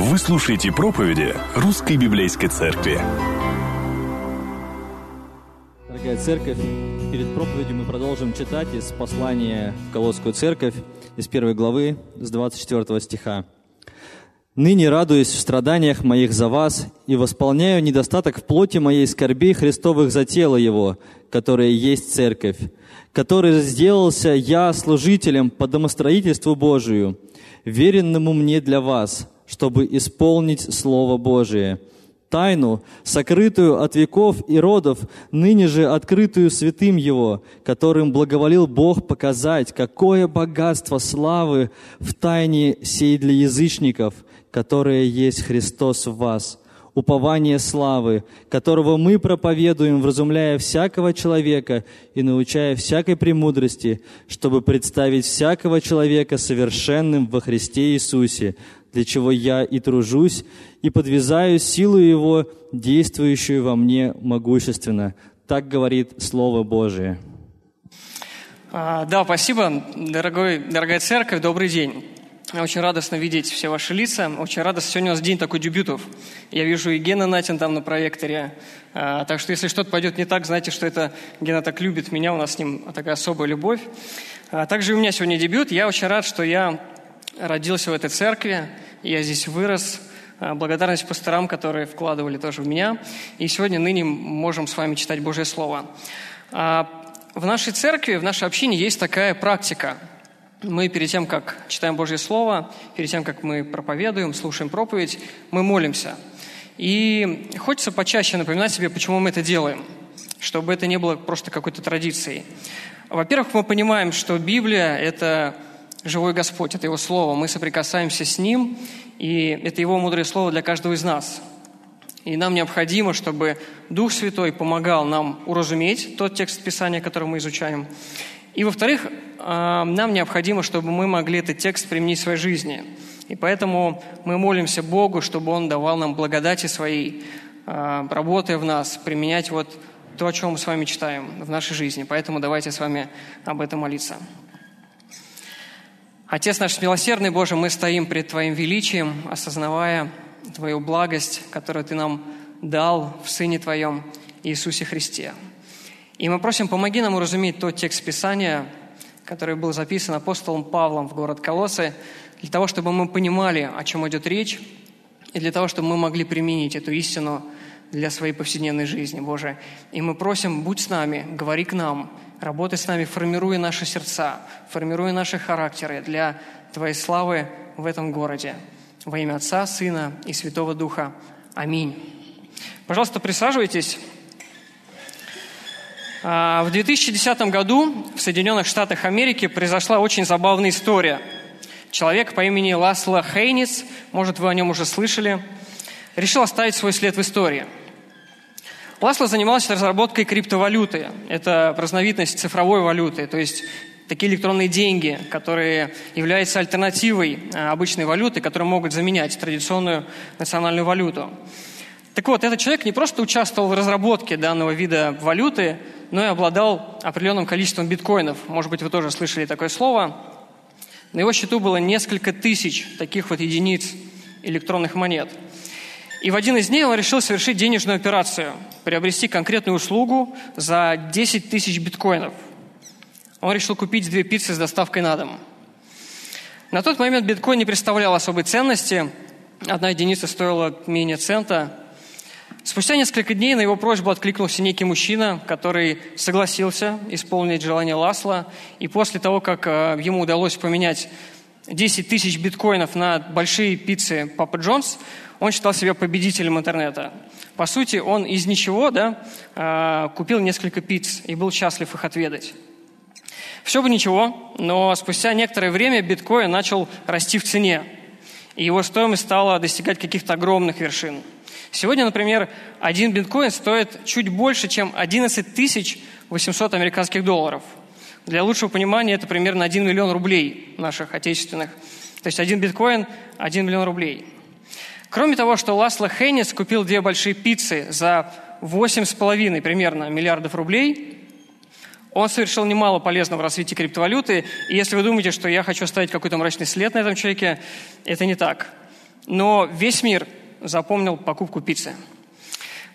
Вы слушаете проповеди Русской Библейской Церкви. Дорогая церковь, перед проповедью мы продолжим читать из послания в Колосскую церковь, из первой главы, с 24 стиха. «Ныне радуюсь в страданиях моих за вас и восполняю недостаток в плоти моей скорбей Христовых за тело Его, которое есть церковь, который сделался я служителем по домостроительству Божию, веренному мне для вас, чтобы исполнить Слово Божие, тайну, сокрытую от веков и родов, ныне же открытую святым Его, которым благоволил Бог показать, какое богатство славы в тайне сей для язычников, которое есть Христос в вас, упование славы, которого мы проповедуем, вразумляя всякого человека и научая всякой премудрости, чтобы представить всякого человека совершенным во Христе Иисусе, для чего я и тружусь, и подвязаю силу Его, действующую во мне могущественно. Так говорит Слово Божие. А, да, спасибо, дорогой, дорогая церковь, добрый день. Очень радостно видеть все ваши лица. Очень радостно. Сегодня у нас день такой дебютов. Я вижу и Гена Натин там на проекторе. А, так что если что-то пойдет не так, знайте, что это Гена так любит меня, у нас с ним такая особая любовь. А, также у меня сегодня дебют. Я очень рад, что я родился в этой церкви, я здесь вырос. А, благодарность пасторам, которые вкладывали тоже в меня. И сегодня, ныне можем с вами читать Божье Слово. А, в нашей церкви, в нашей общине есть такая практика – мы перед тем, как читаем Божье Слово, перед тем, как мы проповедуем, слушаем проповедь, мы молимся. И хочется почаще напоминать себе, почему мы это делаем, чтобы это не было просто какой-то традицией. Во-первых, мы понимаем, что Библия – это живой Господь, это Его Слово. Мы соприкасаемся с Ним, и это Его мудрое Слово для каждого из нас. И нам необходимо, чтобы Дух Святой помогал нам уразуметь тот текст Писания, который мы изучаем, и, во-вторых, а, нам необходимо, чтобы мы могли этот текст применить в своей жизни. И поэтому мы молимся Богу, чтобы Он давал нам благодати своей, а, работая в нас, применять вот то, о чем мы с вами читаем в нашей жизни. Поэтому давайте с вами об этом молиться. Отец наш милосердный Боже, мы стоим пред Твоим величием, осознавая Твою благость, которую Ты нам дал в Сыне Твоем Иисусе Христе. И мы просим, помоги нам уразуметь тот текст Писания, который был записан апостолом Павлом в город Колосы, для того, чтобы мы понимали, о чем идет речь, и для того, чтобы мы могли применить эту истину для своей повседневной жизни, Боже. И мы просим, будь с нами, говори к нам, работай с нами, формируя наши сердца, формируя наши характеры для Твоей славы в этом городе. Во имя Отца, Сына и Святого Духа. Аминь. Пожалуйста, присаживайтесь. А, в 2010 году в Соединенных Штатах Америки произошла очень забавная история. Человек по имени Ласло Хейнис, может, вы о нем уже слышали, решил оставить свой след в истории. Ласло занимался разработкой криптовалюты. Это разновидность цифровой валюты, то есть такие электронные деньги, которые являются альтернативой а, обычной валюты, которые могут заменять традиционную национальную валюту. Так вот, этот человек не просто участвовал в разработке данного вида валюты, но и обладал определенным количеством биткоинов. Может быть, вы тоже слышали такое слово. На его счету было несколько тысяч таких вот единиц электронных монет. И в один из дней он решил совершить денежную операцию, приобрести конкретную услугу за 10 тысяч биткоинов. Он решил купить две пиццы с доставкой на дом. На тот момент биткоин не представлял особой ценности. Одна единица стоила менее цента. Спустя несколько дней на его просьбу откликнулся некий мужчина, который согласился исполнить желание Ласла. И после того, как э, ему удалось поменять 10 тысяч биткоинов на большие пиццы Папа Джонс, он считал себя победителем интернета. По сути, он из ничего да, э, купил несколько пиц и был счастлив их отведать. Все бы ничего, но спустя некоторое время биткоин начал расти в цене, и его стоимость стала достигать каких-то огромных вершин – Сегодня, например, один биткоин стоит чуть больше, чем 11 тысяч 800 американских долларов. Для лучшего понимания это примерно 1 миллион рублей наших отечественных. То есть один биткоин – 1 миллион рублей. Кроме того, что Ласло Хейнис купил две большие пиццы за 8,5 примерно миллиардов рублей, он совершил немало полезного в развитии криптовалюты. И если вы думаете, что я хочу оставить какой-то мрачный след на этом человеке, это не так. но весь мир запомнил покупку пиццы.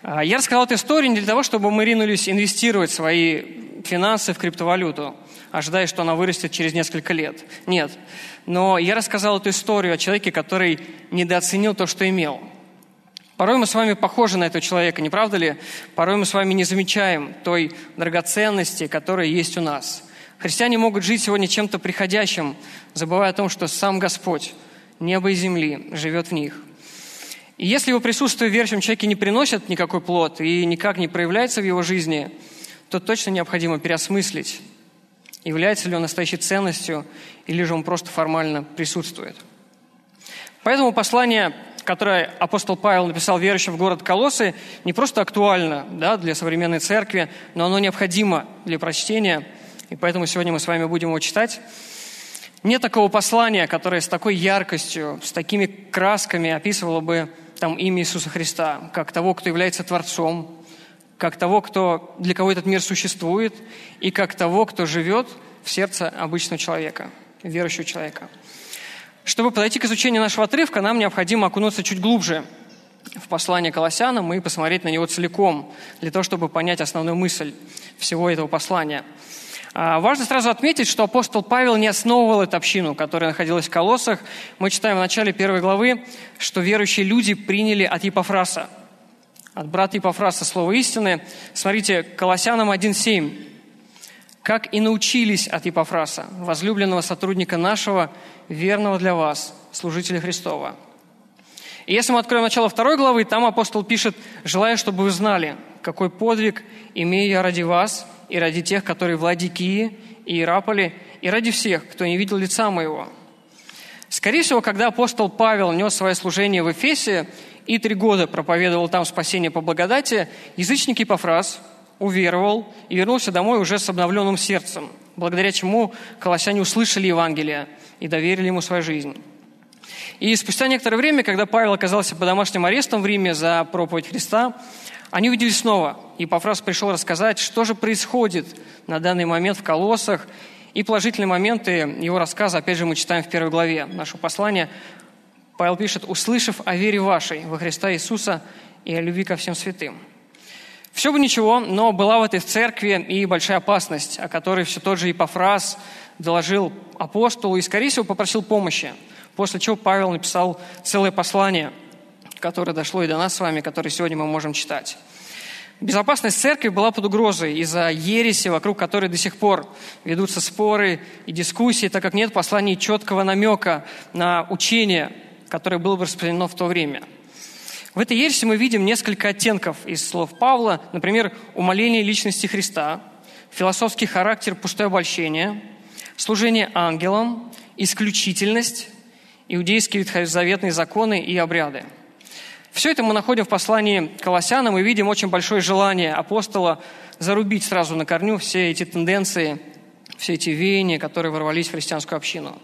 А, я рассказал эту историю не для того, чтобы мы ринулись инвестировать свои финансы в криптовалюту, ожидая, что она вырастет через несколько лет. Нет. Но я рассказал эту историю о человеке, который недооценил то, что имел. Порой мы с вами похожи на этого человека, не правда ли? Порой мы с вами не замечаем той драгоценности, которая есть у нас. Христиане могут жить сегодня чем-то приходящим, забывая о том, что сам Господь, небо и земли, живет в них. И если его присутствие в верующем человеке не приносит никакой плод и никак не проявляется в его жизни, то точно необходимо переосмыслить, является ли он настоящей ценностью или же он просто формально присутствует. Поэтому послание, которое апостол Павел написал верующим в город Колосы, не просто актуально да, для современной церкви, но оно необходимо для прочтения – и поэтому сегодня мы с вами будем его читать. Нет такого послания, которое с такой яркостью, с такими красками описывало бы там имя Иисуса Христа, как того, кто является Творцом, как того, кто, для кого этот мир существует, и как того, кто живет в сердце обычного человека, верующего человека. Чтобы подойти к изучению нашего отрывка, нам необходимо окунуться чуть глубже в послание Колоссянам и посмотреть на него целиком, для того, чтобы понять основную мысль всего этого послания – а, важно сразу отметить, что апостол Павел не основывал эту общину, которая находилась в Колоссах. Мы читаем в начале первой главы, что верующие люди приняли от Епофраса, от брата Епофраса слово истины. Смотрите, Колоссянам 1.7. «Как и научились от Епофраса, возлюбленного сотрудника нашего, верного для вас, служителя Христова». И если мы откроем начало второй главы, там апостол пишет, «Желаю, чтобы вы знали, какой подвиг имею я ради вас, и ради тех, которые в Ладикии и Ираполе, и ради всех, кто не видел лица моего». Скорее всего, когда апостол Павел нес свое служение в Эфесе и три года проповедовал там спасение по благодати, язычник Епофраз уверовал и вернулся домой уже с обновленным сердцем, благодаря чему колоссяне услышали Евангелие и доверили ему свою жизнь. И спустя некоторое время, когда Павел оказался под домашним арестом в Риме за проповедь Христа, они увиделись снова, и Пафрас пришел рассказать, что же происходит на данный момент в колоссах, и положительные моменты его рассказа, опять же, мы читаем в первой главе нашего послания. Павел пишет, «Услышав о вере вашей во Христа Иисуса и о любви ко всем святым». Все бы ничего, но была в этой церкви и большая опасность, о которой все тот же Епофраз доложил апостолу и, скорее всего, попросил помощи. После чего Павел написал целое послание – которое дошло и до нас с вами, которое сегодня мы можем читать. Безопасность церкви была под угрозой из-за ереси, вокруг которой до сих пор ведутся споры и дискуссии, так как нет посланий четкого намека на учение, которое было бы распространено в то время. В этой ереси мы видим несколько оттенков из слов Павла, например, умоление личности Христа, философский характер пустое обольщение, служение ангелам, исключительность, иудейские ветхозаветные законы и обряды – все это мы находим в послании Колоссянам и видим очень большое желание апостола зарубить сразу на корню все эти тенденции, все эти веяния, которые ворвались в христианскую общину.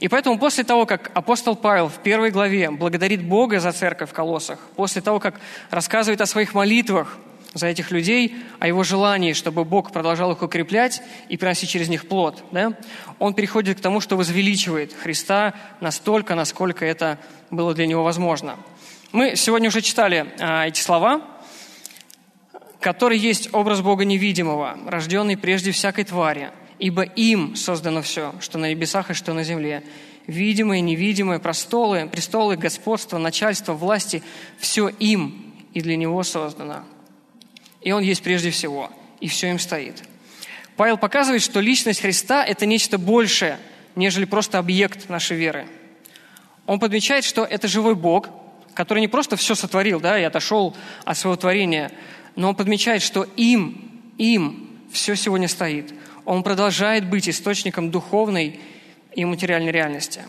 И поэтому после того, как апостол Павел в первой главе благодарит Бога за церковь в Колоссах, после того, как рассказывает о своих молитвах за этих людей, о его желании, чтобы Бог продолжал их укреплять и приносить через них плод, да, он переходит к тому, что возвеличивает Христа настолько, насколько это было для него возможно – мы сегодня уже читали а, эти слова, который есть образ Бога невидимого, рожденный прежде всякой твари, ибо им создано все, что на небесах и что на земле. Видимые, невидимые, престолы, престолы, господство, начальство, власти – все им и для него создано. И он есть прежде всего, и все им стоит. Павел показывает, что личность Христа – это нечто большее, нежели просто объект нашей веры. Он подмечает, что это живой Бог – который не просто все сотворил, да, и отошел от своего творения, но он подмечает, что им, им все сегодня стоит. Он продолжает быть источником духовной и материальной реальности.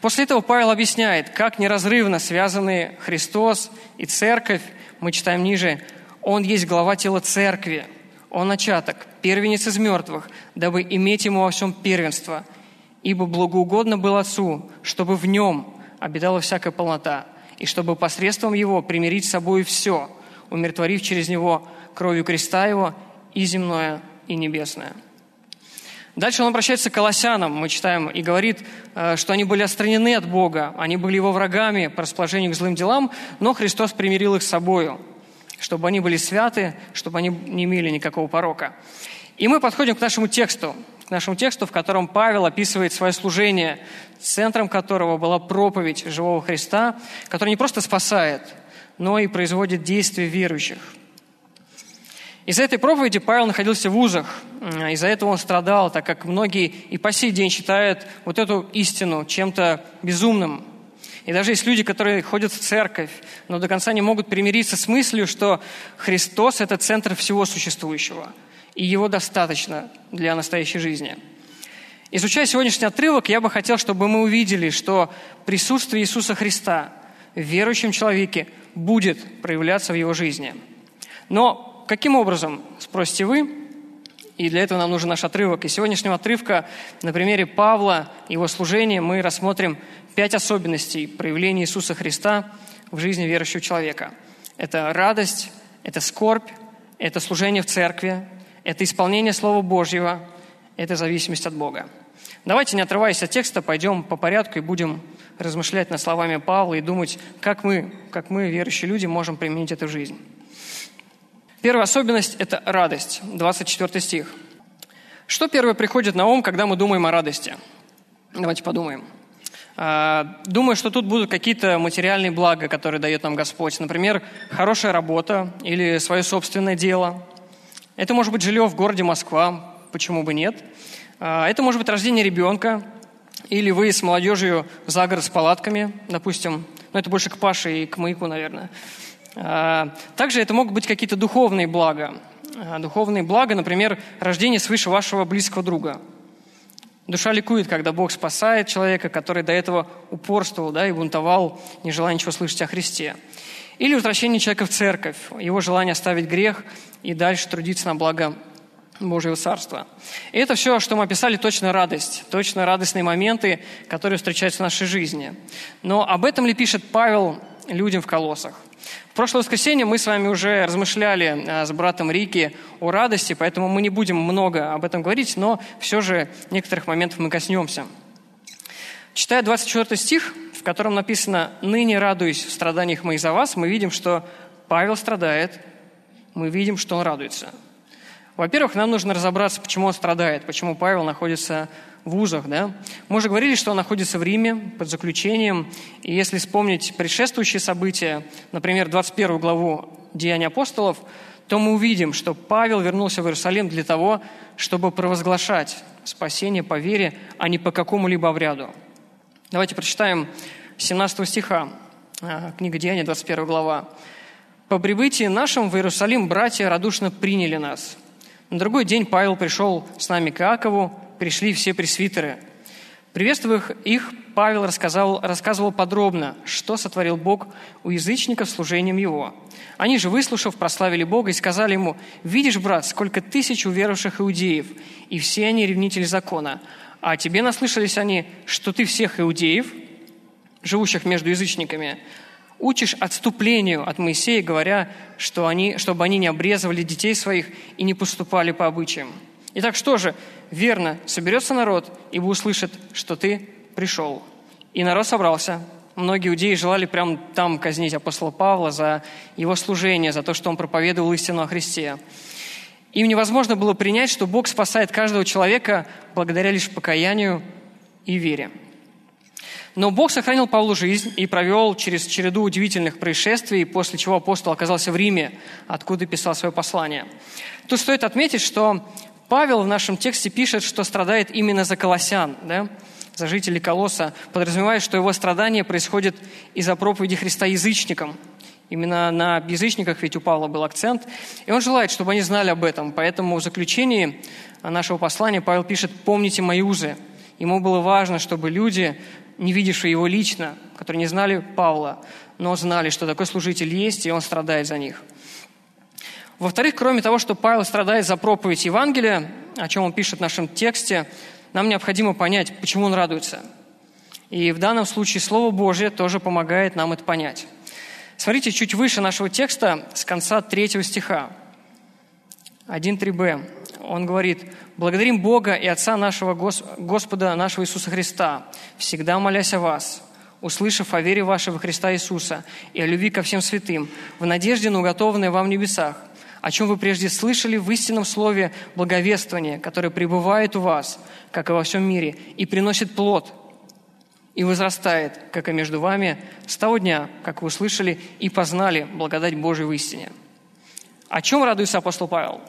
После этого Павел объясняет, как неразрывно связаны Христос и Церковь. Мы читаем ниже. Он есть глава тела Церкви. Он начаток, первенец из мертвых, дабы иметь ему во всем первенство. Ибо благоугодно был Отцу, чтобы в нем обитала всякая полнота, и чтобы посредством Его примирить с собой все, умиротворив через Него кровью креста Его и земное, и небесное. Дальше он обращается к колоссянам, мы читаем, и говорит, э, что они были отстранены от Бога, они были его врагами по расположению к злым делам, но Христос примирил их с собою, чтобы они были святы, чтобы они не имели никакого порока. И мы подходим к нашему тексту, к нашему тексту, в котором Павел описывает свое служение, центром которого была проповедь живого Христа, который не просто спасает, но и производит действия верующих – из-за этой проповеди Павел находился в узах. Из-за этого он страдал, так как многие и по сей день считают вот эту истину чем-то безумным. И даже есть люди, которые ходят в церковь, но до конца не могут примириться с мыслью, что Христос – это центр всего существующего, и Его достаточно для настоящей жизни. Изучая сегодняшний отрывок, я бы хотел, чтобы мы увидели, что присутствие Иисуса Христа в верующем человеке будет проявляться в его жизни. Но Каким образом, спросите вы? И для этого нам нужен наш отрывок. Из сегодняшнего отрывка на примере Павла и его служения мы рассмотрим пять особенностей проявления Иисуса Христа в жизни верующего человека. Это радость, это скорбь, это служение в церкви, это исполнение Слова Божьего, это зависимость от Бога. Давайте, не отрываясь от текста, пойдем по порядку и будем размышлять над словами Павла и думать, как мы, как мы, верующие люди, можем применить это в жизнь. Первая особенность – это радость. 24 стих. Что первое приходит на ум, когда мы думаем о радости? Давайте подумаем. А, думаю, что тут будут какие-то материальные блага, которые дает нам Господь. Например, хорошая работа или свое собственное дело. Это может быть жилье в городе Москва, почему бы нет. А, это может быть рождение ребенка, или вы с молодежью за город с палатками, допустим. Но это больше к Паше и к маяку, наверное. А, также это могут быть какие-то духовные блага. А, духовные блага, например, рождение свыше вашего близкого друга. Душа ликует, когда Бог спасает человека, который до этого упорствовал да, и бунтовал, не желая ничего слышать о Христе. Или возвращение человека в церковь, его желание оставить грех и дальше трудиться на благо Божьего Царства. И это все, что мы описали, точно радость, точно радостные моменты, которые встречаются в нашей жизни. Но об этом ли пишет Павел людям в колоссах? В прошлое воскресенье мы с вами уже размышляли а, с братом Рики о радости, поэтому мы не будем много об этом говорить, но все же некоторых моментов мы коснемся. Читая 24 стих, в котором написано «Ныне радуюсь в страданиях моих за вас», мы видим, что Павел страдает, мы видим, что он радуется. Во-первых, нам нужно разобраться, почему он страдает, почему Павел находится в вузах. Да? Мы уже говорили, что он находится в Риме под заключением. И если вспомнить предшествующие события, например, 21 главу Деяния апостолов, то мы увидим, что Павел вернулся в Иерусалим для того, чтобы провозглашать спасение по вере, а не по какому-либо обряду. Давайте прочитаем 17 стиха, а, книга Деяния, 21 глава. «По прибытии нашим в Иерусалим братья радушно приняли нас. На другой день Павел пришел с нами к Иакову, пришли все пресвитеры. Приветствуя их, Павел рассказал, рассказывал подробно, что сотворил Бог у язычников служением Его. Они же, выслушав, прославили Бога и сказали ему, «Видишь, брат, сколько тысяч уверовавших иудеев, и все они ревнители закона. А тебе наслышались они, что ты всех иудеев, живущих между язычниками, учишь отступлению от Моисея, говоря, что они, чтобы они не обрезывали детей своих и не поступали по обычаям». Итак, что же? Верно, соберется народ, ибо услышит, что ты пришел. И народ собрался. Многие иудеи желали прямо там казнить апостола Павла за его служение, за то, что он проповедовал истину о Христе. Им невозможно было принять, что Бог спасает каждого человека благодаря лишь покаянию и вере. Но Бог сохранил Павлу жизнь и провел через череду удивительных происшествий, после чего апостол оказался в Риме, откуда писал свое послание. Тут стоит отметить, что Павел в нашем тексте пишет, что страдает именно за колосян, да? за жителей Колоса, подразумевая, что его страдания происходят из-за проповеди Христа язычникам. Именно на язычниках ведь у Павла был акцент. И он желает, чтобы они знали об этом. Поэтому в заключении нашего послания Павел пишет «помните мои узы». Ему было важно, чтобы люди, не видевшие его лично, которые не знали Павла, но знали, что такой служитель есть, и он страдает за них. Во-вторых, кроме того, что Павел страдает за проповедь Евангелия, о чем он пишет в нашем тексте, нам необходимо понять, почему он радуется. И в данном случае Слово Божье тоже помогает нам это понять. Смотрите, чуть выше нашего текста, с конца третьего стиха, 1.3b. он говорит, «Благодарим Бога и Отца нашего Господа нашего Иисуса Христа, всегда молясь о вас, услышав о вере вашей во Христа Иисуса и о любви ко всем святым, в надежде на уготованное вам в небесах, о чем вы прежде слышали в истинном слове благовествования, которое пребывает у вас, как и во всем мире, и приносит плод, и возрастает, как и между вами, с того дня, как вы услышали и познали благодать Божию в истине». О чем радуется апостол Павел?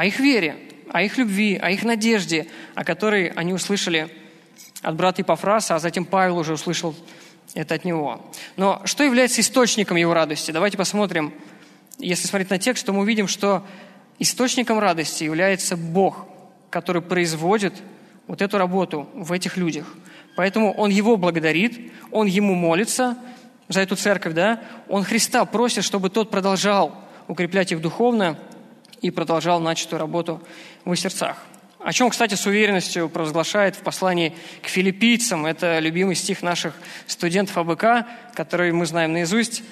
О их вере, о их любви, о их надежде, о которой они услышали от брата Ипофраса, а затем Павел уже услышал это от него. Но что является источником его радости? Давайте посмотрим. Если смотреть на текст, то мы увидим, что источником радости является Бог, который производит вот эту работу в этих людях. Поэтому он его благодарит, он ему молится за эту церковь, да? Он Христа просит, чтобы тот продолжал укреплять их духовно и продолжал начатую работу в их сердцах. О чем, кстати, с уверенностью провозглашает в послании к филиппийцам. Это любимый стих наших студентов АБК, который мы знаем наизусть.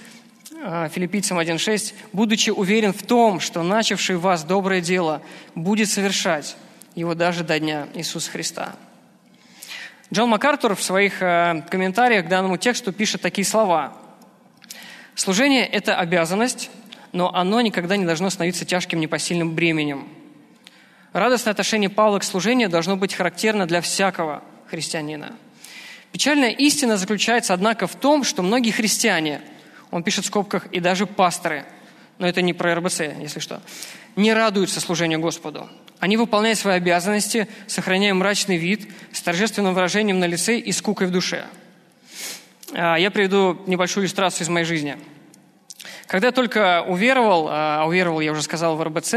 А, филиппийцам 1.6. «Будучи уверен в том, что начавший вас доброе дело будет совершать его даже до дня Иисуса Христа». Джон МакАртур в своих а, комментариях к данному тексту пишет такие слова. «Служение – это обязанность, но оно никогда не должно становиться тяжким непосильным бременем – Радостное отношение Павла к служению должно быть характерно для всякого христианина. Печальная истина заключается, однако, в том, что многие христиане, он пишет в скобках, и даже пасторы, но это не про РБЦ, если что, не радуются служению Господу. Они выполняют свои обязанности, сохраняя мрачный вид, с торжественным выражением на лице и скукой в душе. А, я приведу небольшую иллюстрацию из моей жизни. Когда я только уверовал, а уверовал, я уже сказал, в РБЦ,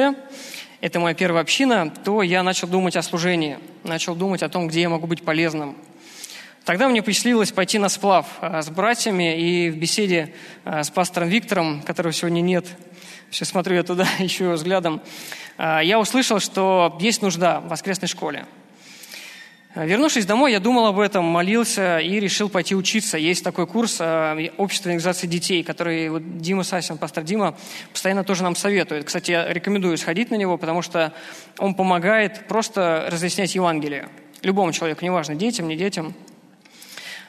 это моя первая община, то я начал думать о служении, начал думать о том, где я могу быть полезным. Тогда мне посчастливилось пойти на сплав а, с братьями, и в беседе а, с пастором Виктором, которого сегодня нет, сейчас смотрю я туда, ищу взглядом, а, я услышал, что есть нужда в воскресной школе – Вернувшись домой, я думал об этом, молился и решил пойти учиться. Есть такой курс э, общества организации детей, который вот Дима Сасин, пастор Дима, постоянно тоже нам советует. Кстати, я рекомендую сходить на него, потому что он помогает просто разъяснять Евангелие. Любому человеку, неважно, детям, не детям.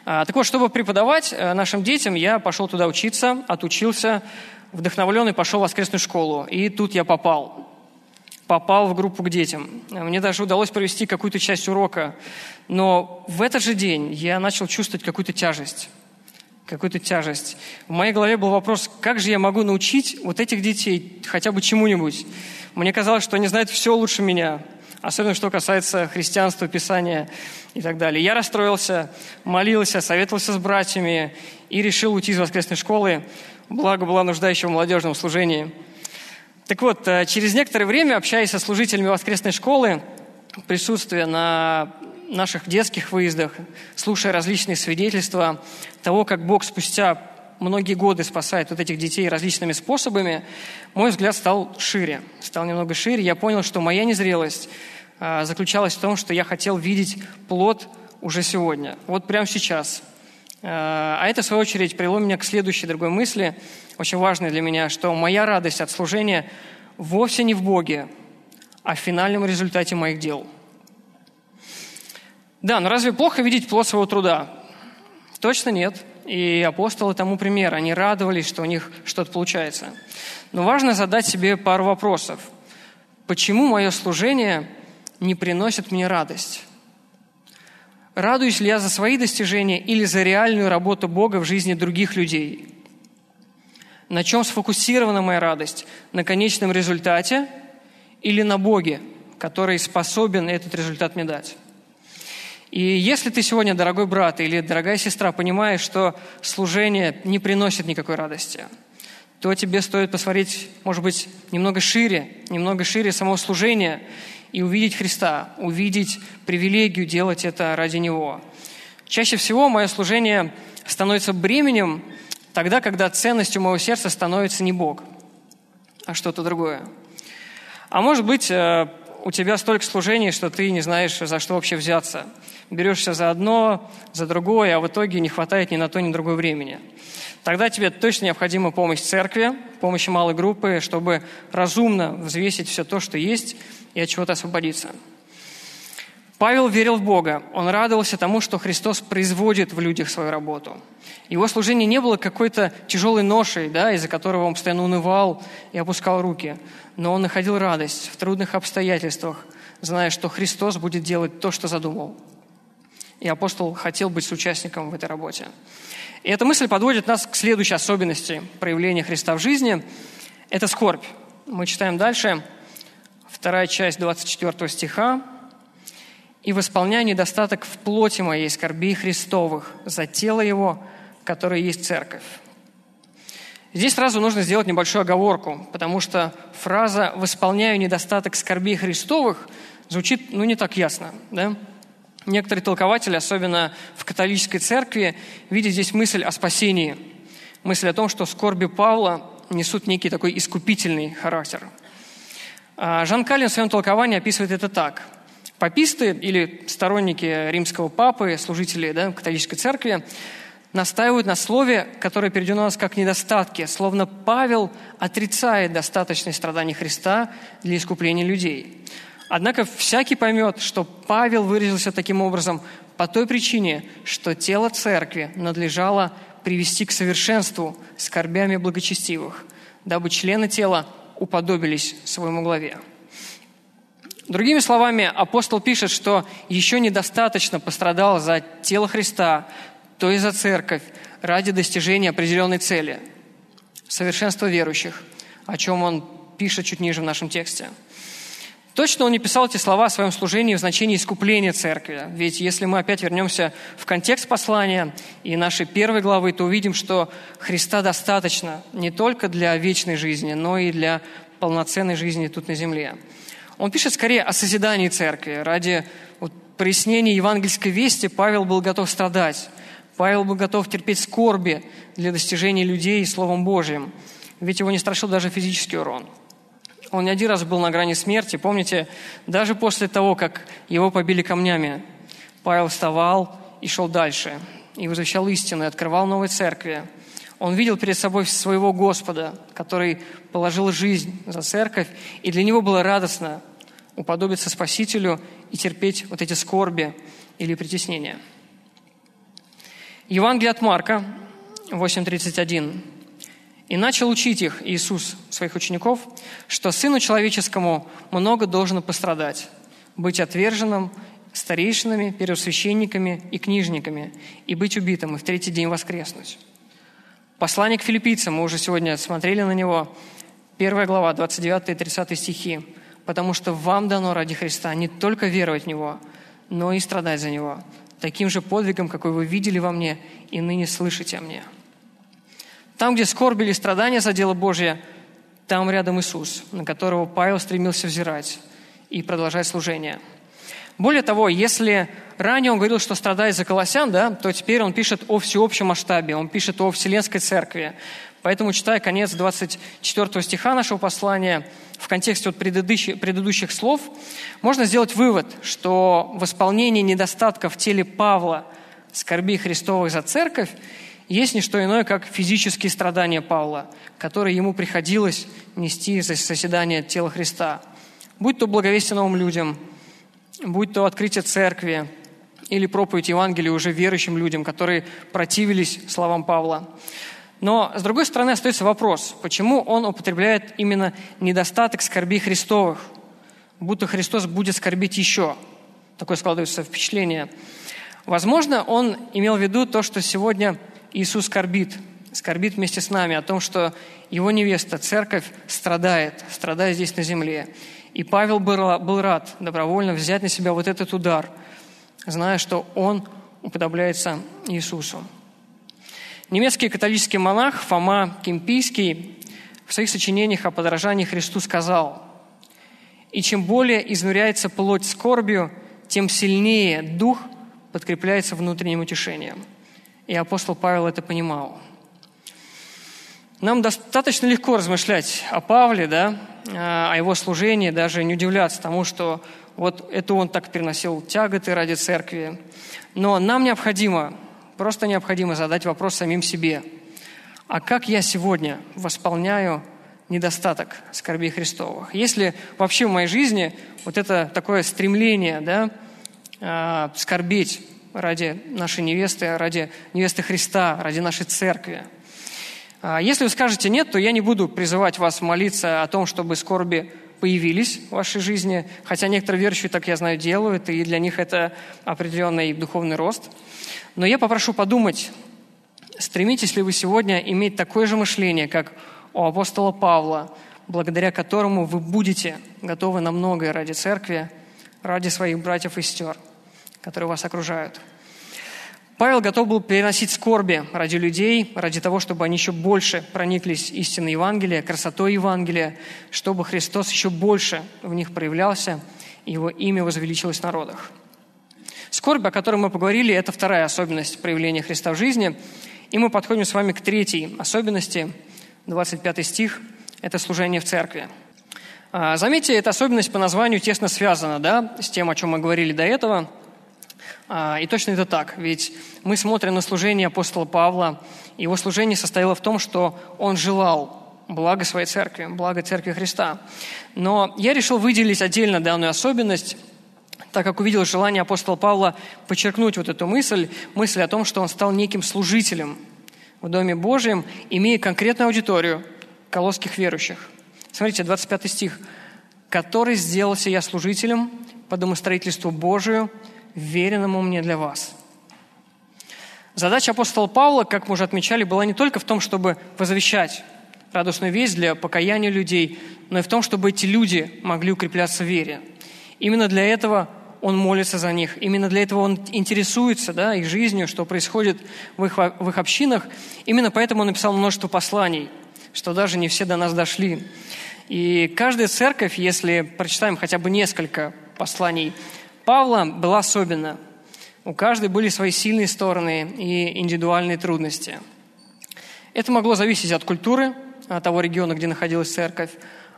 А, так вот, чтобы преподавать э, нашим детям, я пошел туда учиться, отучился, вдохновленный пошел в воскресную школу. И тут я попал попал в группу к детям. Мне даже удалось провести какую-то часть урока. Но в этот же день я начал чувствовать какую-то тяжесть. Какую-то тяжесть. В моей голове был вопрос, как же я могу научить вот этих детей хотя бы чему-нибудь? Мне казалось, что они знают все лучше меня. Особенно, что касается христианства, Писания и так далее. Я расстроился, молился, советовался с братьями и решил уйти из воскресной школы. Благо была нужда еще в молодежном служении – так вот, э, через некоторое время, общаясь со служителями воскресной школы, присутствуя на наших детских выездах, слушая различные свидетельства того, как Бог спустя многие годы спасает вот этих детей различными способами, мой взгляд стал шире, стал немного шире. Я понял, что моя незрелость э, заключалась в том, что я хотел видеть плод уже сегодня, вот прямо сейчас. Э, а это, в свою очередь, привело меня к следующей другой мысли – очень важное для меня, что моя радость от служения вовсе не в Боге, а в финальном результате моих дел. Да, но разве плохо видеть плод своего труда? Точно нет. И апостолы тому пример. Они радовались, что у них что-то получается. Но важно задать себе пару вопросов. Почему мое служение не приносит мне радость? Радуюсь ли я за свои достижения или за реальную работу Бога в жизни других людей? На чем сфокусирована моя радость? На конечном результате или на Боге, который способен этот результат мне дать? И если ты сегодня, дорогой брат или дорогая сестра, понимаешь, что служение не приносит никакой радости, то тебе стоит посмотреть, может быть, немного шире, немного шире самого служения и увидеть Христа, увидеть привилегию делать это ради Него. Чаще всего мое служение становится бременем, Тогда, когда ценностью моего сердца становится не Бог, а что-то другое. А может быть, э, у тебя столько служений, что ты не знаешь, за что вообще взяться. Берешься за одно, за другое, а в итоге не хватает ни на то, ни на другое времени. Тогда тебе точно необходима помощь церкви, помощь малой группы, чтобы разумно взвесить все то, что есть, и от чего-то освободиться. Павел верил в Бога. Он радовался тому, что Христос производит в людях свою работу. Его служение не было какой-то тяжелой ношей, да, из-за которого он постоянно унывал и опускал руки. Но он находил радость в трудных обстоятельствах, зная, что Христос будет делать то, что задумал. И апостол хотел быть соучастником в этой работе. И эта мысль подводит нас к следующей особенности проявления Христа в жизни. Это скорбь. Мы читаем дальше, вторая часть 24 стиха. «И восполняю недостаток в плоти моей скорби Христовых за тело Его, которое есть церковь». Здесь сразу нужно сделать небольшую оговорку, потому что фраза «восполняю недостаток скорби Христовых» звучит ну, не так ясно. Да? Некоторые толкователи, особенно в католической церкви, видят здесь мысль о спасении, мысль о том, что скорби Павла несут некий такой искупительный характер. А Жан Калин в своем толковании описывает это так. Паписты или сторонники римского папы, служители да, католической церкви, настаивают на слове, которое переведено у нас как недостатки, словно Павел отрицает достаточность страданий Христа для искупления людей. Однако всякий поймет, что Павел выразился таким образом по той причине, что тело церкви надлежало привести к совершенству скорбями благочестивых, дабы члены тела уподобились своему главе. Другими словами, апостол пишет, что еще недостаточно пострадал за тело Христа, то и за церковь, ради достижения определенной цели – совершенства верующих, о чем он пишет чуть ниже в нашем тексте – Точно он не писал эти слова о своем служении в значении искупления церкви. Ведь если мы опять вернемся в контекст послания и нашей первой главы, то увидим, что Христа достаточно не только для вечной жизни, но и для полноценной жизни тут на земле. Он пишет скорее о созидании церкви. Ради вот, прояснения евангельской вести Павел был готов страдать. Павел был готов терпеть скорби для достижения людей Словом Божьим. Ведь его не страшил даже физический урон – он не один раз был на грани смерти. Помните, даже после того, как его побили камнями, Павел вставал и шел дальше, и возвещал истину, и открывал новые церкви. Он видел перед собой своего Господа, который положил жизнь за церковь, и для него было радостно уподобиться Спасителю и терпеть вот эти скорби или притеснения. Евангелие от Марка, 8.31. И начал учить их, Иисус, своих учеников, что Сыну Человеческому много должно пострадать, быть отверженным старейшинами, первосвященниками и книжниками, и быть убитым, и в третий день воскреснуть. Послание к филиппийцам, мы уже сегодня смотрели на него, первая глава, 29 и 30 стихи. «Потому что вам дано ради Христа не только веровать в Него, но и страдать за Него, таким же подвигом, какой вы видели во мне и ныне слышите о мне». Там, где скорби или страдания за дело Божье, там рядом Иисус, на которого Павел стремился взирать и продолжать служение. Более того, если ранее он говорил, что страдает за колосян, да, то теперь он пишет о всеобщем масштабе, он пишет о Вселенской Церкви. Поэтому, читая конец 24 стиха нашего послания, в контексте вот предыдущих, предыдущих слов, можно сделать вывод, что восполнение недостатков в теле Павла, скорби Христовых за Церковь, есть не что иное, как физические страдания Павла, которые ему приходилось нести за соседание тела Христа. Будь то благовестие новым людям, будь то открытие церкви или проповедь Евангелия уже верующим людям, которые противились словам Павла. Но, с другой стороны, остается вопрос, почему он употребляет именно недостаток скорби Христовых, будто Христос будет скорбить еще. Такое складывается впечатление. Возможно, он имел в виду то, что сегодня – Иисус скорбит, скорбит вместе с нами о том, что его невеста, церковь, страдает, страдает здесь на земле. И Павел был, рад добровольно взять на себя вот этот удар, зная, что он уподобляется Иисусу. Немецкий католический монах Фома Кемпийский в своих сочинениях о подражании Христу сказал, «И чем более изнуряется плоть скорбью, тем сильнее дух подкрепляется внутренним утешением». И апостол Павел это понимал. Нам достаточно легко размышлять о Павле, да, о его служении, даже не удивляться тому, что вот это он так переносил тяготы ради церкви. Но нам необходимо, просто необходимо задать вопрос самим себе. А как я сегодня восполняю недостаток скорбей Христовых? Есть ли вообще в моей жизни вот это такое стремление, да, э, скорбеть ради нашей невесты, ради невесты Христа, ради нашей церкви? А если вы скажете нет, то я не буду призывать вас молиться о том, чтобы скорби появились в вашей жизни, хотя некоторые верующие, так я знаю, делают, и для них это определенный духовный рост. Но я попрошу подумать, стремитесь ли вы сегодня иметь такое же мышление, как у апостола Павла, благодаря которому вы будете готовы на многое ради церкви, ради своих братьев и сестер, которые вас окружают – Павел готов был переносить скорби ради людей, ради того, чтобы они еще больше прониклись истиной Евангелия, красотой Евангелия, чтобы Христос еще больше в них проявлялся, и его имя возвеличилось в народах. Скорбь, о которой мы поговорили, это вторая особенность проявления Христа в жизни. И мы подходим с вами к третьей особенности, 25 стих, это служение в церкви. А, заметьте, эта особенность по названию тесно связана да, с тем, о чем мы говорили до этого – и точно это так, ведь мы смотрим на служение апостола Павла. Его служение состояло в том, что он желал блага своей церкви, блага церкви Христа. Но я решил выделить отдельно данную особенность, так как увидел желание апостола Павла подчеркнуть вот эту мысль, мысль о том, что он стал неким служителем в Доме Божьем, имея конкретную аудиторию колосских верующих. Смотрите, 25 стих. «Который сделался я служителем по домостроительству Божию, веренному мне для вас». Задача апостола Павла, как мы уже отмечали, была не только в том, чтобы возвещать радостную весть для покаяния людей, но и в том, чтобы эти люди могли укрепляться в вере. Именно для этого он молится за них. Именно для этого он интересуется да, их жизнью, что происходит в их, в их общинах. Именно поэтому он написал множество посланий, что даже не все до нас дошли. И каждая церковь, если прочитаем хотя бы несколько посланий Павла была особенно. У каждой были свои сильные стороны и индивидуальные трудности. Это могло зависеть от культуры, от того региона, где находилась церковь,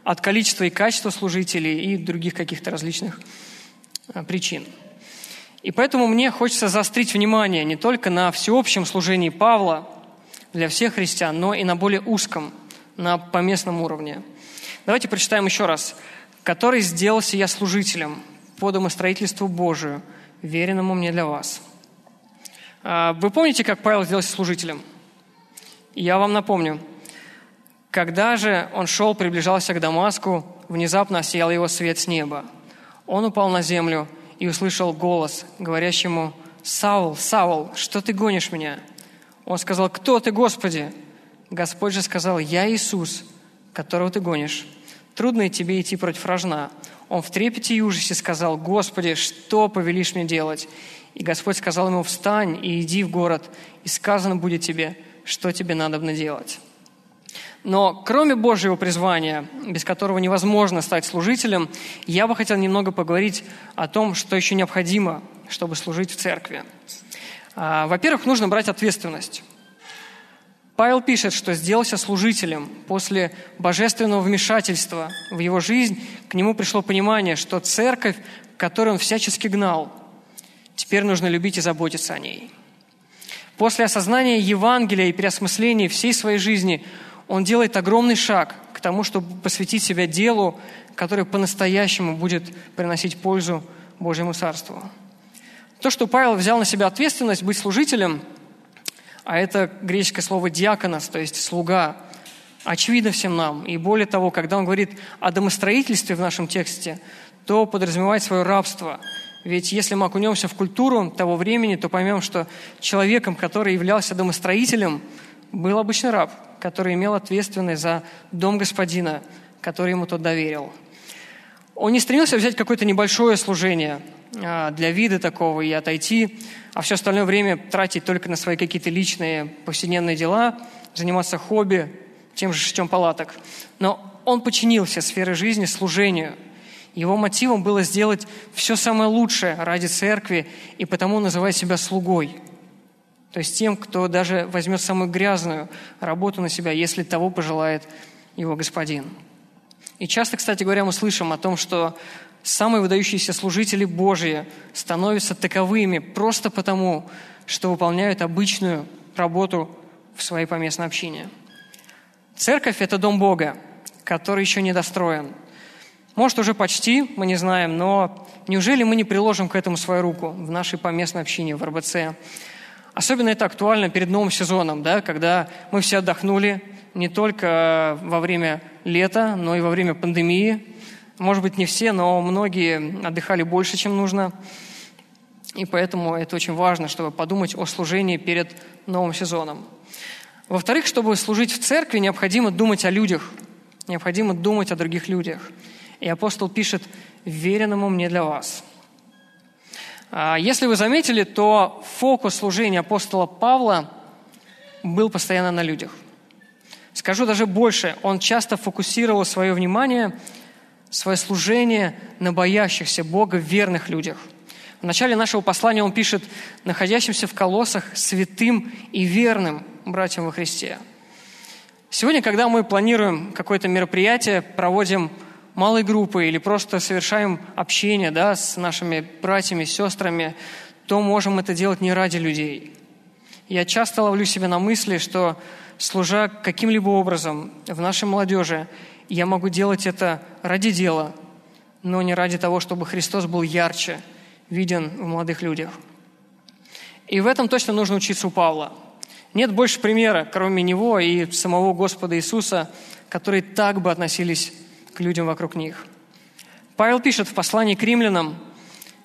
от количества и качества служителей и других каких-то различных а, причин. И поэтому мне хочется заострить внимание не только на всеобщем служении Павла для всех христиан, но и на более узком, на поместном уровне. Давайте прочитаем еще раз. «Который сделался я служителем, по домостроительству Божию, веренному мне для вас». А, вы помните, как Павел сделался служителем? Я вам напомню. Когда же он шел, приближался к Дамаску, внезапно осиял его свет с неба. Он упал на землю и услышал голос, говорящему, «Саул, Саул, что ты гонишь меня?» Он сказал, «Кто ты, Господи?» Господь же сказал, «Я Иисус, которого ты гонишь. Трудно тебе идти против рожна, он в трепете и ужасе сказал, «Господи, что повелишь мне делать?» И Господь сказал ему, «Встань и иди в город, и сказано будет тебе, что тебе надо делать». Но кроме Божьего призвания, без которого невозможно стать служителем, я бы хотел немного поговорить о том, что еще необходимо, чтобы служить в церкви. А, во-первых, нужно брать ответственность. Павел пишет, что сделался служителем. После божественного вмешательства в его жизнь к нему пришло понимание, что церковь, которую он всячески гнал, теперь нужно любить и заботиться о ней. После осознания Евангелия и переосмысления всей своей жизни он делает огромный шаг к тому, чтобы посвятить себя делу, которое по-настоящему будет приносить пользу Божьему Царству. То, что Павел взял на себя ответственность быть служителем – а это греческое слово «диаконос», то есть «слуга», очевидно всем нам. И более того, когда он говорит о домостроительстве в нашем тексте, то подразумевает свое рабство. Ведь если мы окунемся в культуру того времени, то поймем, что человеком, который являлся домостроителем, был обычный раб, который имел ответственность за дом господина, который ему тот доверил. Он не стремился взять какое-то небольшое служение для вида такого и отойти а все остальное время тратить только на свои какие-то личные повседневные дела, заниматься хобби, тем же шестем палаток. Но он подчинился сфере жизни служению. Его мотивом было сделать все самое лучшее ради церкви, и потому называет себя слугой. То есть тем, кто даже возьмет самую грязную работу на себя, если того пожелает его господин. И часто, кстати говоря, мы слышим о том, что самые выдающиеся служители Божьи становятся таковыми просто потому, что выполняют обычную работу в своей поместной общине. Церковь – это дом Бога, который еще не достроен. Может, уже почти, мы не знаем, но неужели мы не приложим к этому свою руку в нашей поместной общине, в РБЦ? Особенно это актуально перед новым сезоном, да, когда мы все отдохнули не только во время лета, но и во время пандемии. Может быть, не все, но многие отдыхали больше, чем нужно. И поэтому это очень важно, чтобы подумать о служении перед новым сезоном. Во-вторых, чтобы служить в церкви, необходимо думать о людях, необходимо думать о других людях. И апостол пишет «веренному мне для вас». А, если вы заметили, то фокус служения апостола Павла был постоянно на людях. Скажу даже больше, он часто фокусировал свое внимание, свое служение на боящихся Бога верных людях. В начале нашего послания он пишет «находящимся в колоссах святым и верным братьям во Христе». Сегодня, когда мы планируем какое-то мероприятие, проводим малой группы или просто совершаем общение да, с нашими братьями, сестрами, то можем это делать не ради людей. Я часто ловлю себя на мысли, что служа каким-либо образом в нашей молодежи, я могу делать это ради дела, но не ради того, чтобы Христос был ярче виден в молодых людях. И в этом точно нужно учиться у Павла. Нет больше примера, кроме него и самого Господа Иисуса, которые так бы относились к людям вокруг них. Павел пишет в послании к римлянам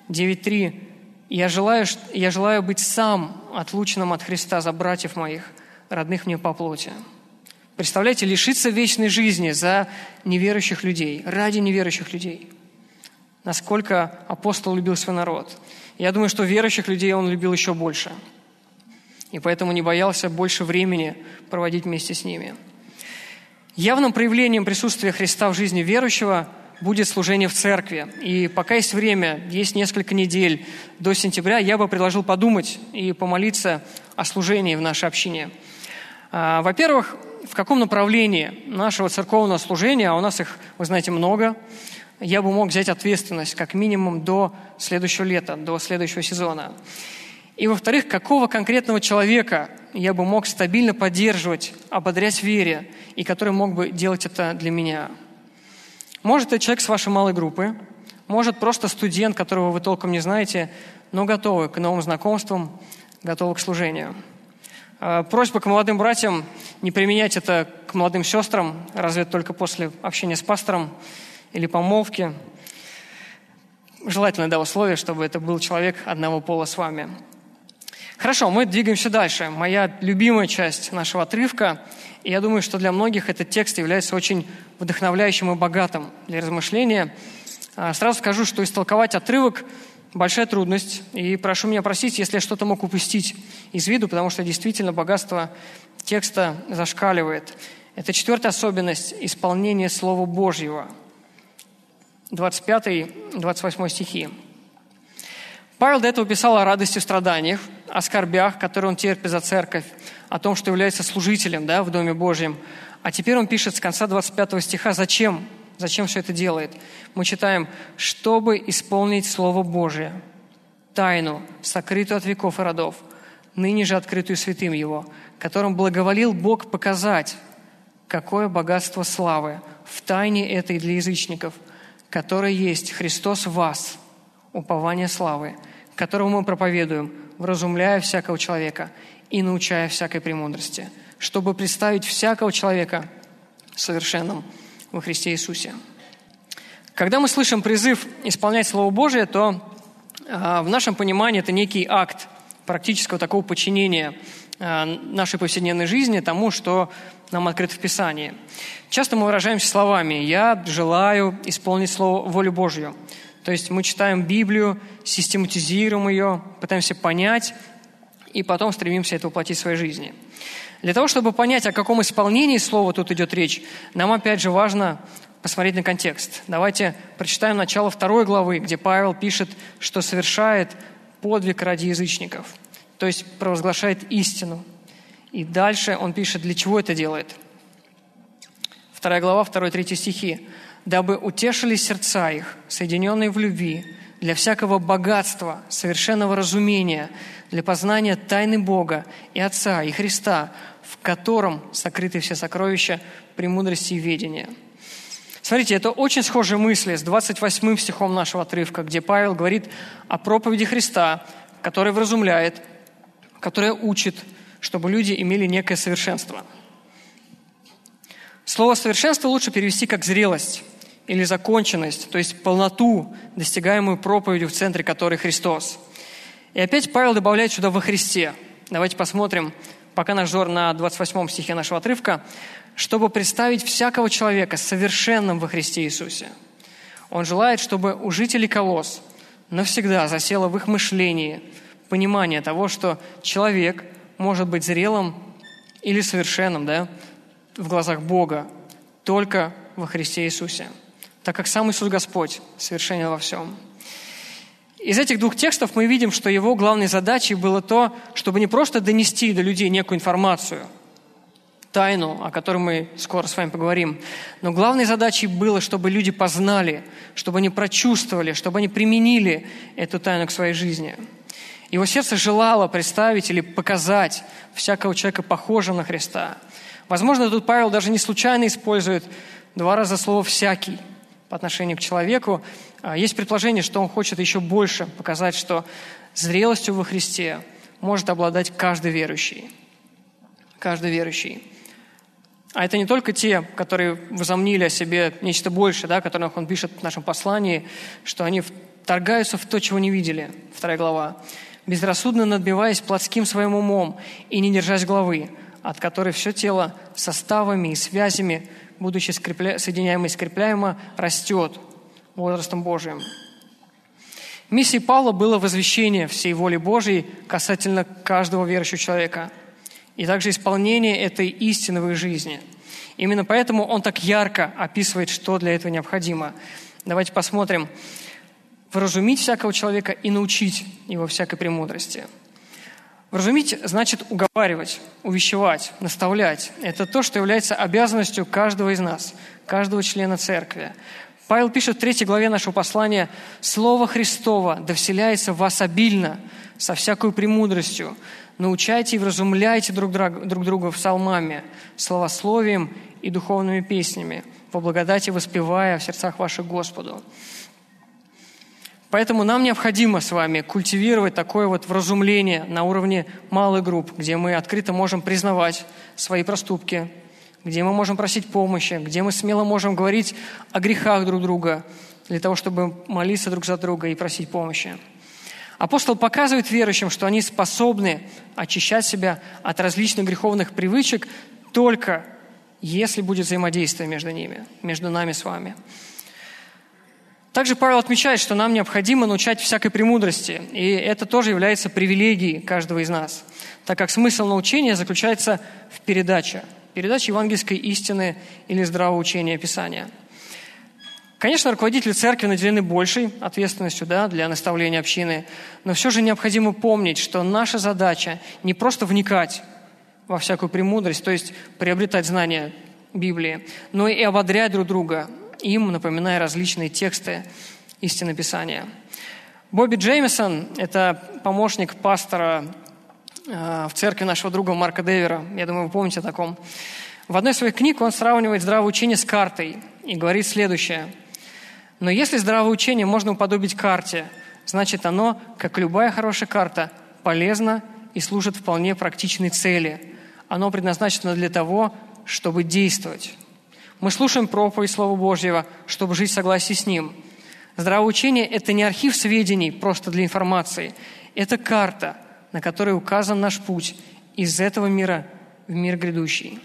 9.3 «Я желаю, «Я желаю быть сам отлученным от Христа за братьев моих, родных мне по плоти». Представляете, лишиться вечной жизни за неверующих людей, ради неверующих людей. Насколько апостол любил свой народ. Я думаю, что верующих людей он любил еще больше. И поэтому не боялся больше времени проводить вместе с ними – Явным проявлением присутствия Христа в жизни верующего будет служение в церкви. И пока есть время, есть несколько недель до сентября, я бы предложил подумать и помолиться о служении в нашей общине. А, во-первых, в каком направлении нашего церковного служения, а у нас их, вы знаете, много, я бы мог взять ответственность как минимум до следующего лета, до следующего сезона. И, во-вторых, какого конкретного человека я бы мог стабильно поддерживать, ободрять вере, и который мог бы делать это для меня. Может, это человек с вашей малой группы, может, просто студент, которого вы толком не знаете, но готовы к новым знакомствам, готовы к служению. А, просьба к молодым братьям не применять это к молодым сестрам, разве только после общения с пастором или помолвки. Желательно, да, условие, чтобы это был человек одного пола с вами. Хорошо, мы двигаемся дальше. Моя любимая часть нашего отрывка, и я думаю, что для многих этот текст является очень вдохновляющим и богатым для размышления. А, сразу скажу, что истолковать отрывок – большая трудность, и прошу меня простить, если я что-то мог упустить из виду, потому что действительно богатство текста зашкаливает. Это четвертая особенность – исполнения Слова Божьего. 25-28 стихи. Павел до этого писал о радости в страданиях, о скорбях, которые он терпит за церковь, о том, что является служителем да, в Доме Божьем. А теперь он пишет с конца 25 стиха, зачем? Зачем все это делает? Мы читаем, чтобы исполнить Слово Божие, тайну, сокрытую от веков и родов, ныне же открытую святым Его, которым благоволил Бог показать, какое богатство славы в тайне этой для язычников, которое есть Христос в вас, упование славы – которого мы проповедуем, вразумляя всякого человека и научая всякой премудрости, чтобы представить всякого человека совершенным во Христе Иисусе. Когда мы слышим призыв исполнять Слово Божие, то э, в нашем понимании это некий акт практического такого подчинения э, нашей повседневной жизни тому, что нам открыто в Писании. Часто мы выражаемся словами «я желаю исполнить Слово волю Божью», то есть мы читаем Библию, систематизируем ее, пытаемся понять, и потом стремимся это воплотить в своей жизни. Для того, чтобы понять, о каком исполнении слова тут идет речь, нам опять же важно посмотреть на контекст. Давайте прочитаем начало второй главы, где Павел пишет, что совершает подвиг ради язычников, то есть провозглашает истину. И дальше он пишет, для чего это делает. Вторая глава, второй, третий стихи дабы утешили сердца их, соединенные в любви, для всякого богатства, совершенного разумения, для познания тайны Бога и Отца, и Христа, в котором сокрыты все сокровища премудрости и ведения. Смотрите, это очень схожие мысли с 28 стихом нашего отрывка, где Павел говорит о проповеди Христа, который вразумляет, которая учит, чтобы люди имели некое совершенство. Слово «совершенство» лучше перевести как «зрелость» или «законченность», то есть полноту, достигаемую проповедью, в центре которой Христос. И опять Павел добавляет сюда «во Христе». Давайте посмотрим, пока наш взор на 28 стихе нашего отрывка, чтобы представить всякого человека совершенным во Христе Иисусе. Он желает, чтобы у жителей Колос навсегда засело в их мышлении понимание того, что человек может быть зрелым или совершенным да, в глазах Бога только во Христе Иисусе, так как сам Иисус Господь совершенен во всем. Из этих двух текстов мы видим, что его главной задачей было то, чтобы не просто донести до людей некую информацию, тайну, о которой мы скоро с вами поговорим, но главной задачей было, чтобы люди познали, чтобы они прочувствовали, чтобы они применили эту тайну к своей жизни. Его сердце желало представить или показать всякого человека похожим на Христа. Возможно, тут Павел даже не случайно использует два раза слово «всякий» по отношению к человеку, а, есть предположение, что он хочет еще больше показать, что зрелостью во Христе может обладать каждый верующий. Каждый верующий. А это не только те, которые возомнили о себе нечто большее, да, о которых он пишет в нашем послании, что они вторгаются в то, чего не видели, вторая глава, безрассудно надбиваясь плотским своим умом и не держась главы, от которой все тело составами и связями, будучи скрепля... соединяемо и скрепляемо, растет – возрастом Божиим. Миссией Павла было возвещение всей воли Божьей касательно каждого верующего человека и также исполнение этой истины в их жизни. Именно поэтому он так ярко описывает, что для этого необходимо. Давайте посмотрим. Вразумить всякого человека и научить его всякой премудрости. Вразумить значит уговаривать, увещевать, наставлять. Это то, что является обязанностью каждого из нас, каждого члена церкви. Павел пишет в третьей главе нашего послания, «Слово Христово да в вас обильно, со всякой премудростью. Научайте и вразумляйте друг друг друга в псалмами, словословием и духовными песнями, по благодати воспевая в сердцах ваших Господу». Поэтому нам необходимо с вами культивировать такое вот вразумление на уровне малых групп, где мы открыто можем признавать свои проступки, где мы можем просить помощи, где мы смело можем говорить о грехах друг друга, для того, чтобы молиться друг за друга и просить помощи. Апостол показывает верующим, что они способны очищать себя от различных греховных привычек только если будет взаимодействие между ними, между нами с вами. Также Павел отмечает, что нам необходимо научать всякой премудрости, и это тоже является привилегией каждого из нас, так как смысл научения заключается в передаче – передачи евангельской истины или здравого учения Писания. Конечно, руководители церкви наделены большей ответственностью да, для наставления общины, но все же необходимо помнить, что наша задача не просто вникать во всякую премудрость, то есть приобретать знания Библии, но и ободрять друг друга, им напоминая различные тексты истины Писания. Бобби Джеймисон – это помощник пастора Э, в церкви нашего друга Марка Девера. Я думаю, вы помните о таком. В одной из своих книг он сравнивает здравое учение с картой и говорит следующее. Но если здравое учение можно уподобить карте, значит оно, как любая хорошая карта, полезно и служит вполне практичной цели. Оно предназначено для того, чтобы действовать. Мы слушаем проповедь Слова Божьего, чтобы жить в согласии с Ним. Здравое учение – это не архив сведений просто для информации. Это карта – на которой указан наш путь из этого мира в мир грядущий.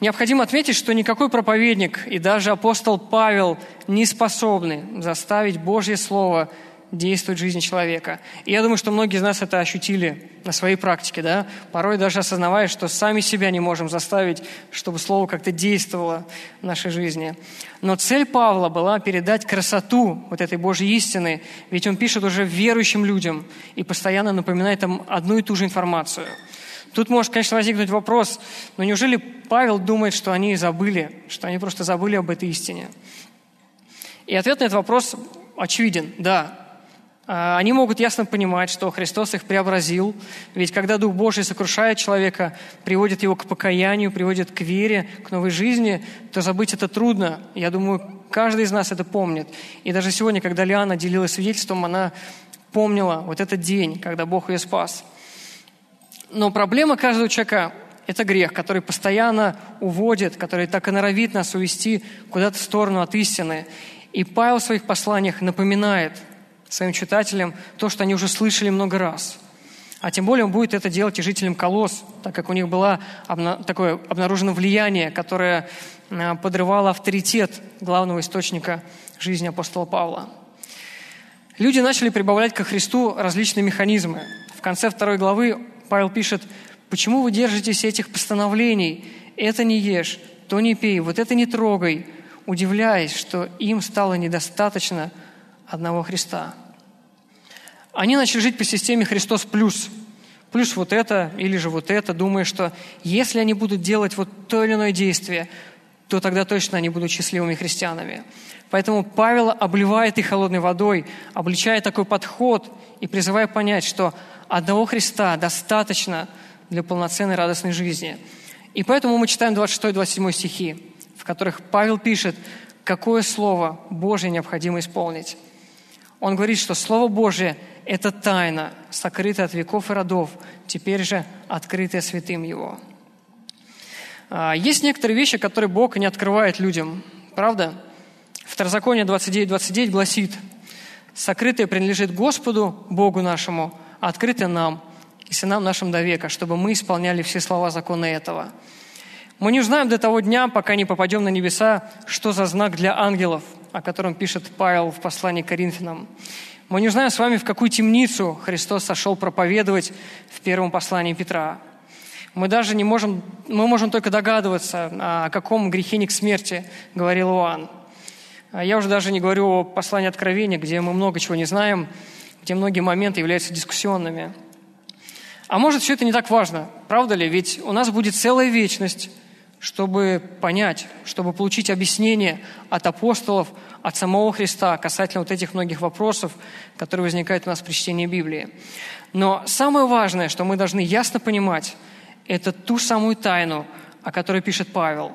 Необходимо отметить, что никакой проповедник и даже апостол Павел не способны заставить Божье Слово действует в жизни человека. И я думаю, что многие из нас это ощутили на своей практике, да? порой даже осознавая, что сами себя не можем заставить, чтобы Слово как-то действовало в нашей жизни. Но цель Павла была передать красоту вот этой Божьей истины, ведь он пишет уже верующим людям и постоянно напоминает им одну и ту же информацию. Тут может, конечно, возникнуть вопрос, но неужели Павел думает, что они забыли, что они просто забыли об этой истине? И ответ на этот вопрос очевиден – да, они могут ясно понимать, что Христос их преобразил, ведь когда Дух Божий сокрушает человека, приводит его к покаянию, приводит к вере, к новой жизни, то забыть это трудно. Я думаю, каждый из нас это помнит. И даже сегодня, когда Лиана делилась свидетельством, она помнила вот этот день, когда Бог ее спас. Но проблема каждого человека – это грех, который постоянно уводит, который так и норовит нас увести куда-то в сторону от истины. И Павел в своих посланиях напоминает – своим читателям то, что они уже слышали много раз. А тем более он будет это делать и жителям Колос, так как у них было такое обнаружено влияние, которое а, подрывало авторитет главного источника жизни апостола Павла. Люди начали прибавлять ко Христу различные механизмы. В конце второй главы Павел пишет, «Почему вы держитесь этих постановлений? Это не ешь, то не пей, вот это не трогай», удивляясь, что им стало недостаточно – одного Христа. Они начали жить по системе Христос плюс. Плюс вот это или же вот это, думая, что если они будут делать вот то или иное действие, то тогда точно они будут счастливыми христианами. Поэтому Павел обливает их холодной водой, обличая такой подход и призывая понять, что одного Христа достаточно для полноценной радостной жизни. И поэтому мы читаем 26-27 стихи, в которых Павел пишет, какое слово Божье необходимо исполнить. Он говорит, что Слово Божие – это тайна, сокрытая от веков и родов, теперь же открытая святым Его. А, есть некоторые вещи, которые Бог не открывает людям. Правда? Второзаконие 29.29 29 гласит, «Сокрытое принадлежит Господу, Богу нашему, а открытое нам и сынам нашим до века, чтобы мы исполняли все слова закона этого». Мы не узнаем до того дня, пока не попадем на небеса, что за знак для ангелов – о котором пишет Павел в послании к Коринфянам. Мы не знаем с вами, в какую темницу Христос сошел проповедовать в первом послании Петра. Мы даже не можем, мы можем только догадываться, о каком грехе не к смерти говорил Иоанн. Я уже даже не говорю о послании Откровения, где мы много чего не знаем, где многие моменты являются дискуссионными. А может, все это не так важно, правда ли? Ведь у нас будет целая вечность, чтобы понять, чтобы получить объяснение от апостолов, от самого Христа касательно вот этих многих вопросов, которые возникают у нас при чтении Библии. Но самое важное, что мы должны ясно понимать, это ту самую тайну, о которой пишет Павел.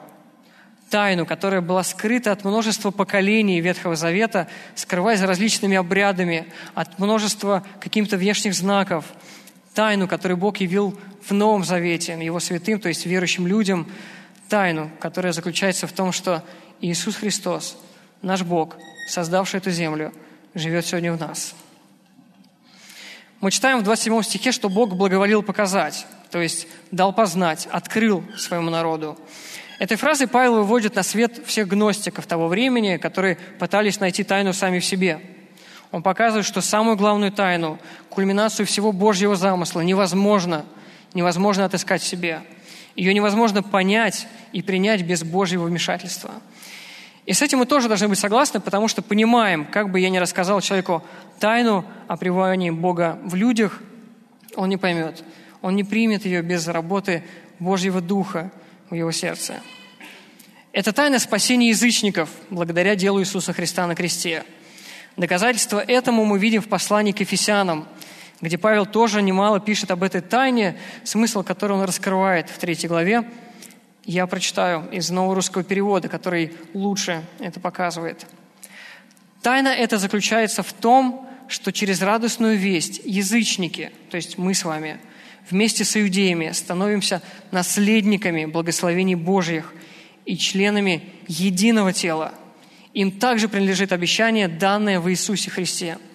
Тайну, которая была скрыта от множества поколений Ветхого Завета, скрываясь различными обрядами, от множества каких-то внешних знаков. Тайну, которую Бог явил в Новом Завете, Его святым, то есть верующим людям – тайну, которая заключается в том, что Иисус Христос, наш Бог, создавший эту землю, живет сегодня в нас. Мы читаем в 27 стихе, что Бог благоволил показать, то есть дал познать, открыл своему народу. Этой фразой Павел выводит на свет всех гностиков того времени, которые пытались найти тайну сами в себе. Он показывает, что самую главную тайну, кульминацию всего Божьего замысла невозможно, невозможно отыскать в себе – ее невозможно понять и принять без Божьего вмешательства. И с этим мы тоже должны быть согласны, потому что понимаем, как бы я ни рассказал человеку тайну о пребывании Бога в людях, он не поймет. Он не примет ее без работы Божьего Духа в его сердце. Это тайна спасения язычников благодаря делу Иисуса Христа на кресте. Доказательство этому мы видим в послании к Ефесянам – где Павел тоже немало пишет об этой тайне, смысл которой он раскрывает в третьей главе. Я прочитаю из нового русского перевода, который лучше это показывает. Тайна эта заключается в том, что через радостную весть язычники, то есть мы с вами, вместе с иудеями становимся наследниками благословений Божьих и членами единого тела. Им также принадлежит обещание, данное в Иисусе Христе –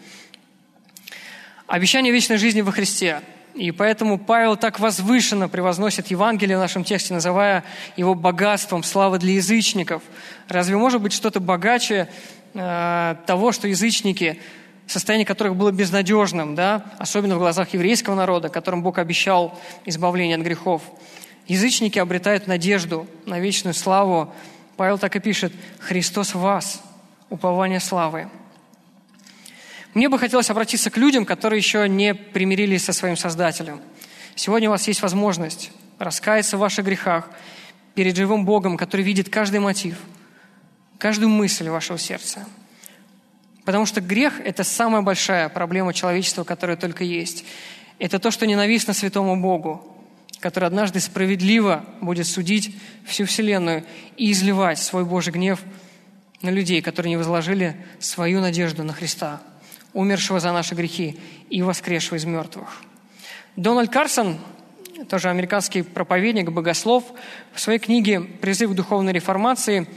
Обещание вечной жизни во Христе. И поэтому Павел так возвышенно превозносит Евангелие в нашем тексте, называя его богатством, славы для язычников. Разве может быть что-то богаче э, того, что язычники, состояние которых было безнадежным, да? особенно в глазах еврейского народа, которым Бог обещал избавление от грехов. Язычники обретают надежду на вечную славу. Павел так и пишет, «Христос в вас, упование славы». Мне бы хотелось обратиться к людям, которые еще не примирились со своим Создателем. Сегодня у вас есть возможность раскаяться в ваших грехах перед живым Богом, который видит каждый мотив, каждую мысль вашего сердца. Потому что грех – это самая большая проблема человечества, которая только есть. Это то, что ненавистно святому Богу, который однажды справедливо будет судить всю Вселенную и изливать свой Божий гнев на людей, которые не возложили свою надежду на Христа, умершего за наши грехи и воскресшего из мертвых. Дональд Карсон, тоже американский проповедник, богослов, в своей книге «Призыв к духовной реформации»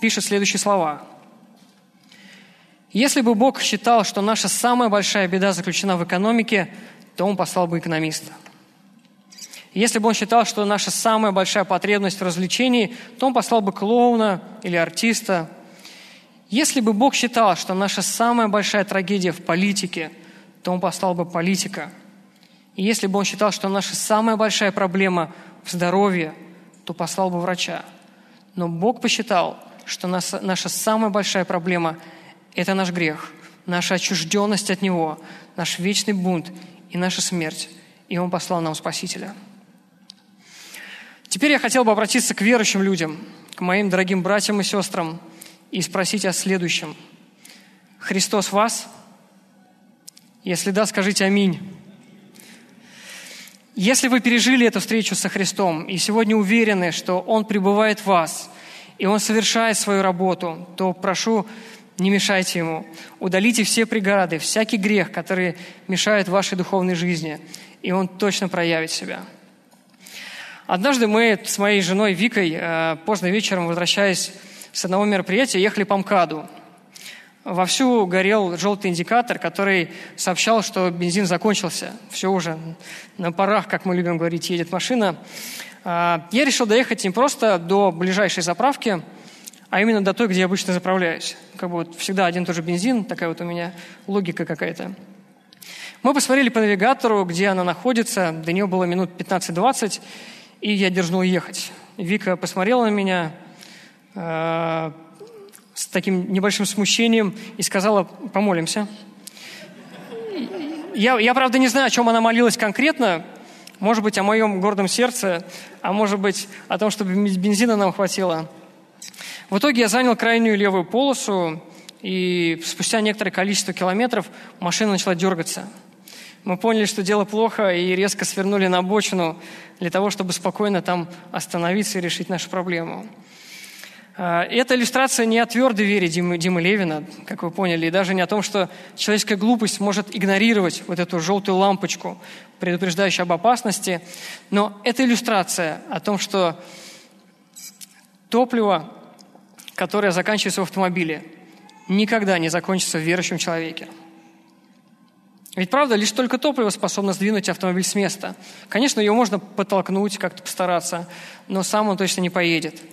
пишет следующие слова. «Если бы Бог считал, что наша самая большая беда заключена в экономике, то Он послал бы экономиста. Если бы Он считал, что наша самая большая потребность в развлечении, то Он послал бы клоуна или артиста. Если бы Бог считал, что наша самая большая трагедия в политике, то Он послал бы политика. И если бы Он считал, что наша самая большая проблема в здоровье, то послал бы врача. Но Бог посчитал, что наша самая большая проблема – это наш грех, наша отчужденность от Него, наш вечный бунт и наша смерть. И Он послал нам Спасителя. Теперь я хотел бы обратиться к верующим людям, к моим дорогим братьям и сестрам и спросить о следующем. Христос вас? Если да, скажите аминь. Если вы пережили эту встречу со Христом и сегодня уверены, что Он пребывает в вас, и Он совершает свою работу, то прошу, не мешайте Ему. Удалите все преграды, всякий грех, который мешает вашей духовной жизни, и Он точно проявит себя. Однажды мы с моей женой Викой э, поздно вечером, возвращаясь с одного мероприятия, ехали по МКАДу. Вовсю горел желтый индикатор, который сообщал, что бензин закончился. Все уже на парах, как мы любим говорить, едет машина. А, я решил доехать не просто до ближайшей заправки, а именно до той, где я обычно заправляюсь. Как бы вот всегда один и тот же бензин, такая вот у меня логика какая-то. Мы посмотрели по навигатору, где она находится. До нее было минут 15-20, и я дерзнул ехать. Вика посмотрела на меня с таким небольшим смущением и сказала, помолимся. Я, я, правда, не знаю, о чем она молилась конкретно, может быть, о моем гордом сердце, а может быть, о том, чтобы бензина нам хватило. В итоге я занял крайнюю левую полосу, и спустя некоторое количество километров машина начала дергаться. Мы поняли, что дело плохо, и резко свернули на обочину для того, чтобы спокойно там остановиться и решить нашу проблему. А, эта иллюстрация не о твердой вере Димы, Димы Левина, как вы поняли, и даже не о том, что человеческая глупость может игнорировать вот эту желтую лампочку, предупреждающую об опасности, но это иллюстрация о том, что топливо, которое заканчивается в автомобиле, никогда не закончится в верующем человеке. Ведь правда, лишь только топливо способно сдвинуть автомобиль с места. Конечно, ее можно подтолкнуть, как-то постараться, но сам он точно не поедет –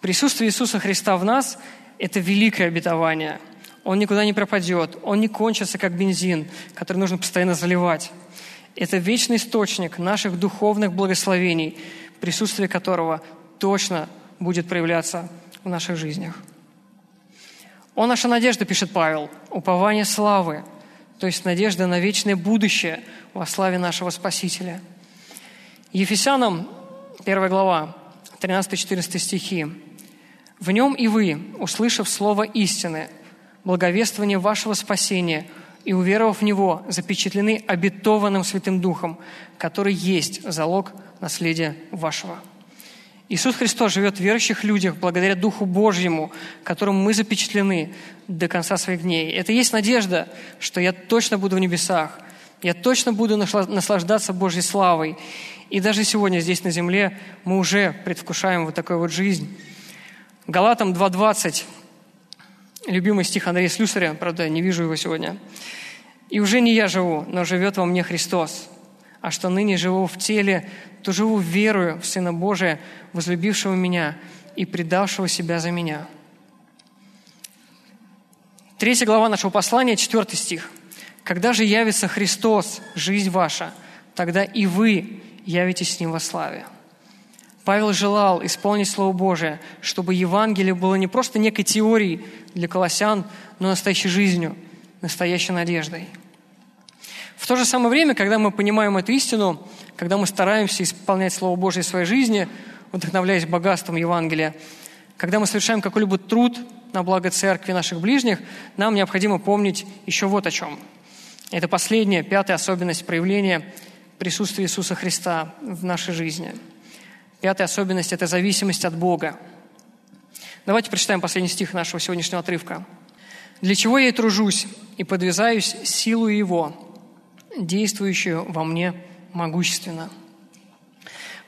Присутствие Иисуса Христа в нас – это великое обетование. Он никуда не пропадет, он не кончится, как бензин, который нужно постоянно заливать. Это вечный источник наших духовных благословений, присутствие которого точно будет проявляться в наших жизнях. «Он наша надежда», пишет Павел, «упование славы», то есть надежда на вечное будущее во славе нашего Спасителя. Ефесянам, 1 глава, 13-14 стихи. В нем и вы, услышав слово истины, благовествование вашего спасения и уверовав в него, запечатлены обетованным Святым Духом, который есть залог наследия вашего. Иисус Христос живет в верующих людях благодаря Духу Божьему, которым мы запечатлены до конца своих дней. Это есть надежда, что я точно буду в небесах, я точно буду наслаждаться Божьей славой. И даже сегодня здесь на земле мы уже предвкушаем вот такую вот жизнь. Галатам 2.20, любимый стих Андрея Слюсаря, правда, не вижу его сегодня. «И уже не я живу, но живет во мне Христос. А что ныне живу в теле, то живу верою в Сына Божия, возлюбившего меня и предавшего себя за меня». Третья глава нашего послания, четвертый стих. «Когда же явится Христос, жизнь ваша, тогда и вы явитесь с Ним во славе». Павел желал исполнить Слово Божие, чтобы Евангелие было не просто некой теорией для колоссян, но настоящей жизнью, настоящей надеждой. В то же самое время, когда мы понимаем эту истину, когда мы стараемся исполнять Слово Божие в своей жизни, вдохновляясь богатством Евангелия, когда мы совершаем какой-либо труд на благо церкви наших ближних, нам необходимо помнить еще вот о чем. Это последняя, пятая особенность проявления присутствия Иисуса Христа в нашей жизни. Пятая особенность – это зависимость от Бога. Давайте прочитаем последний стих нашего сегодняшнего отрывка. «Для чего я и тружусь, и подвязаюсь силу Его, действующую во мне могущественно».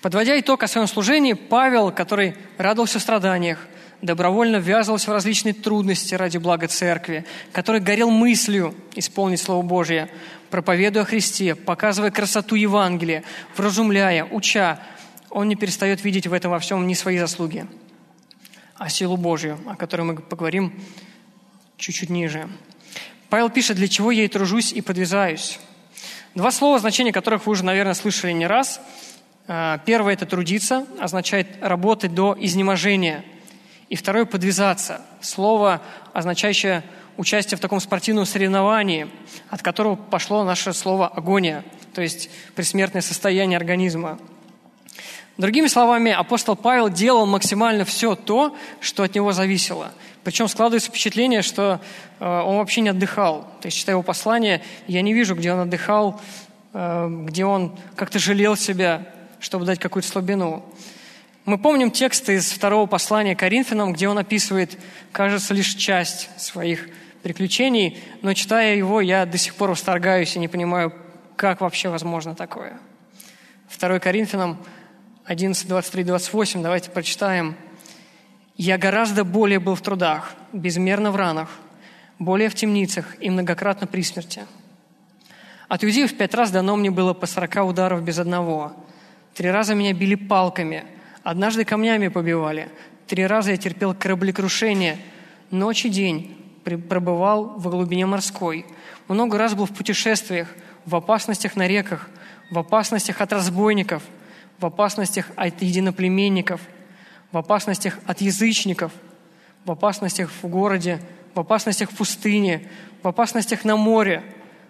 Подводя итог о своем служении, Павел, который радовался в страданиях, добровольно ввязывался в различные трудности ради блага церкви, который горел мыслью исполнить Слово Божье, проповедуя о Христе, показывая красоту Евангелия, вразумляя, уча, он не перестает видеть в этом во всем не свои заслуги, а силу Божью, о которой мы поговорим чуть-чуть ниже. Павел пишет, для чего я и тружусь, и подвязаюсь. Два слова, значения которых вы уже, наверное, слышали не раз. А, первое – это трудиться, означает работать до изнеможения. И второе – подвязаться. Слово, означающее участие в таком спортивном соревновании, от которого пошло наше слово «агония», то есть предсмертное состояние организма. Другими словами, апостол Павел делал максимально все то, что от него зависело. Причем складывается впечатление, что э, он вообще не отдыхал. То есть, читая его послание, я не вижу, где он отдыхал, э, где он как-то жалел себя, чтобы дать какую-то слабину. Мы помним тексты из второго послания Коринфянам, где он описывает, кажется, лишь часть своих приключений, но читая его, я до сих пор восторгаюсь и не понимаю, как вообще возможно такое. Второй Коринфянам 11, 23, 28, давайте прочитаем. «Я гораздо более был в трудах, безмерно в ранах, более в темницах и многократно при смерти. От иудеев пять раз дано мне было по сорока ударов без одного. Три раза меня били палками, однажды камнями побивали. Три раза я терпел кораблекрушение. Ночь и день пробывал в глубине морской. Много раз был в путешествиях, в опасностях на реках, в опасностях от разбойников, в опасностях от единоплеменников, в опасностях от язычников, в опасностях в городе, в опасностях в пустыне, в опасностях на море,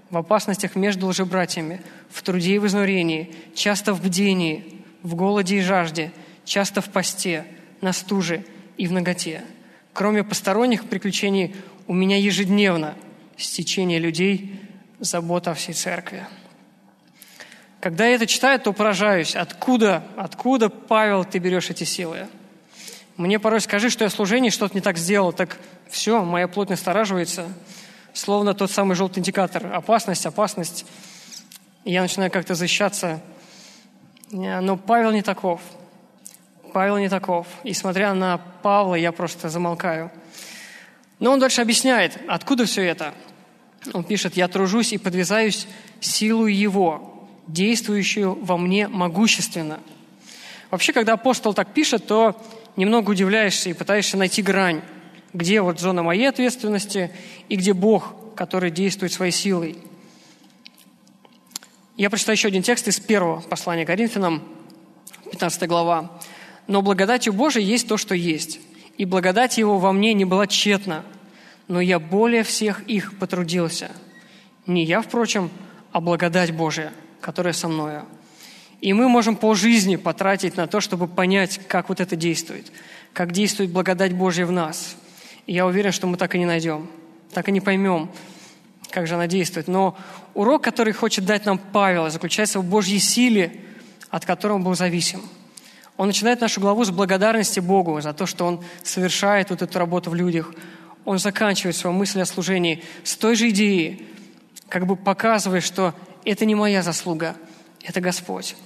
в опасностях между лжебратьями, в труде и в изнурении, часто в бдении, в голоде и жажде, часто в посте, на стуже и в ноготе. Кроме посторонних приключений, у меня ежедневно стечение людей, забота о всей церкви. Когда я это читаю, то поражаюсь, откуда, откуда, Павел, ты берешь эти силы? Мне порой скажи, что я в служении что-то не так сделал, так все, моя плоть настораживается, словно тот самый желтый индикатор. Опасность, опасность. Я начинаю как-то защищаться. Но Павел не таков. Павел не таков. И смотря на Павла, я просто замолкаю. Но он дальше объясняет, откуда все это. Он пишет, «Я тружусь и подвязаюсь силу Его, действующую во мне могущественно». Вообще, когда апостол так пишет, то немного удивляешься и пытаешься найти грань, где вот зона моей ответственности и где Бог, который действует своей силой. Я прочитаю еще один текст из первого послания Коринфянам, 15 глава. Но благодатью Божией есть то, что есть. И благодать Его во мне не была тщетна, но я более всех их потрудился. Не я, впрочем, а благодать Божия, которая со мною. И мы можем по жизни потратить на то, чтобы понять, как вот это действует, как действует благодать Божья в нас. И я уверен, что мы так и не найдем, так и не поймем, как же она действует. Но урок, который хочет дать нам Павел, заключается в Божьей силе, от которой он был зависим – он начинает нашу главу с благодарности Богу за то, что Он совершает вот эту работу в людях. Он заканчивает свою мысль о служении с той же идеей, как бы показывая, что это не моя заслуга, это Господь.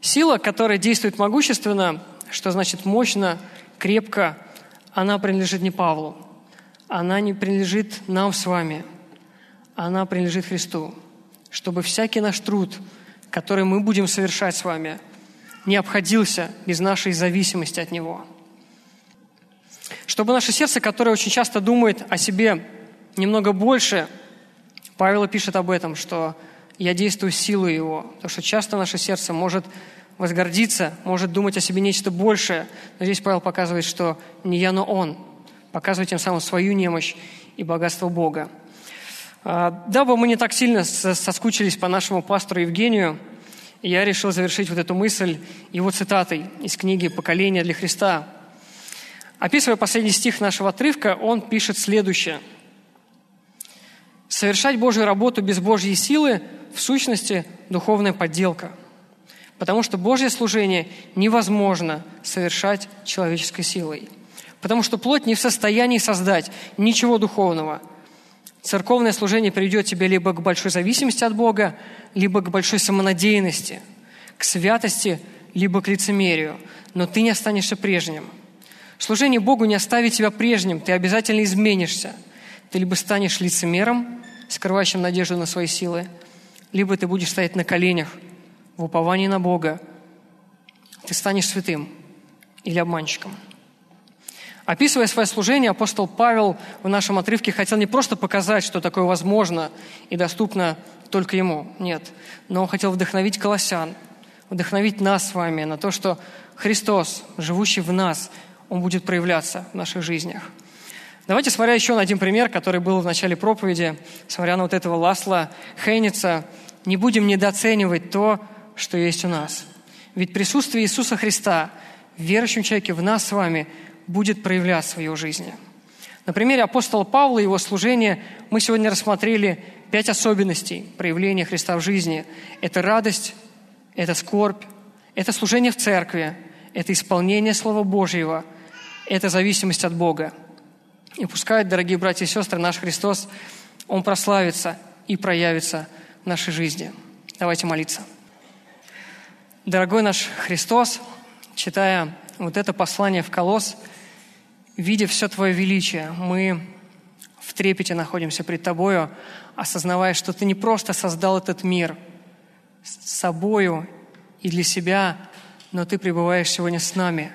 Сила, которая действует могущественно, что значит мощно, крепко, она принадлежит не Павлу. Она не принадлежит нам с вами. Она принадлежит Христу. Чтобы всякий наш труд, который мы будем совершать с вами – не обходился без нашей зависимости от Него. Чтобы наше сердце, которое очень часто думает о себе немного больше, Павел пишет об этом, что я действую силой Его. Потому что часто наше сердце может возгордиться, может думать о себе нечто большее. Но здесь Павел показывает, что не я, но Он. Показывает тем самым свою немощь и богатство Бога. А, дабы мы не так сильно соскучились по нашему пастору Евгению, я решил завершить вот эту мысль его цитатой из книги «Поколение для Христа». Описывая последний стих нашего отрывка, он пишет следующее. «Совершать Божью работу без Божьей силы в сущности духовная подделка, потому что Божье служение невозможно совершать человеческой силой, потому что плоть не в состоянии создать ничего духовного – Церковное служение приведет тебя либо к большой зависимости от Бога, либо к большой самонадеянности, к святости, либо к лицемерию. Но ты не останешься прежним. Служение Богу не оставит тебя прежним, ты обязательно изменишься. Ты либо станешь лицемером, скрывающим надежду на свои силы, либо ты будешь стоять на коленях в уповании на Бога. Ты станешь святым или обманщиком. Описывая свое служение, апостол Павел в нашем отрывке хотел не просто показать, что такое возможно и доступно только ему, нет, но он хотел вдохновить колоссян, вдохновить нас с вами на то, что Христос, живущий в нас, Он будет проявляться в наших жизнях. Давайте, смотря еще на один пример, который был в начале проповеди, смотря на вот этого Ласла Хейница, не будем недооценивать то, что есть у нас. Ведь присутствие Иисуса Христа в верующем человеке, в нас с вами – будет проявлять в своей жизни. На примере апостола Павла и его служения мы сегодня рассмотрели пять особенностей проявления Христа в жизни. Это радость, это скорбь, это служение в церкви, это исполнение Слова Божьего, это зависимость от Бога. И пускай, дорогие братья и сестры, наш Христос, Он прославится и проявится в нашей жизни. Давайте молиться. Дорогой наш Христос, читая вот это послание в Колос – видя все Твое величие, мы в трепете находимся пред Тобою, осознавая, что Ты не просто создал этот мир с собою и для себя, но Ты пребываешь сегодня с нами.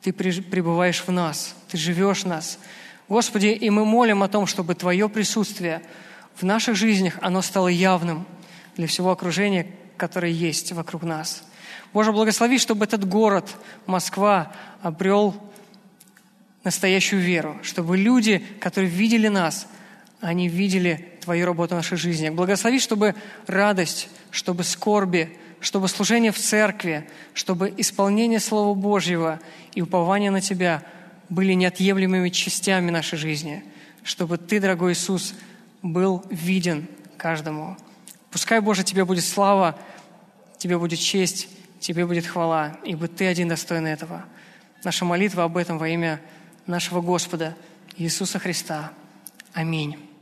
Ты пребываешь в нас, Ты живешь в нас. Господи, и мы молим о том, чтобы Твое присутствие в наших жизнях, оно стало явным для всего окружения, которое есть вокруг нас. Боже, благослови, чтобы этот город, Москва, обрел настоящую веру, чтобы люди, которые видели нас, они видели Твою работу в нашей жизни. Благослови, чтобы радость, чтобы скорби, чтобы служение в церкви, чтобы исполнение Слова Божьего и упование на Тебя были неотъемлемыми частями нашей жизни, чтобы Ты, дорогой Иисус, был виден каждому. Пускай, Боже, Тебе будет слава, Тебе будет честь, Тебе будет хвала, ибо Ты один достоин этого. Наша молитва об этом во имя нашего Господа Иисуса Христа. Аминь.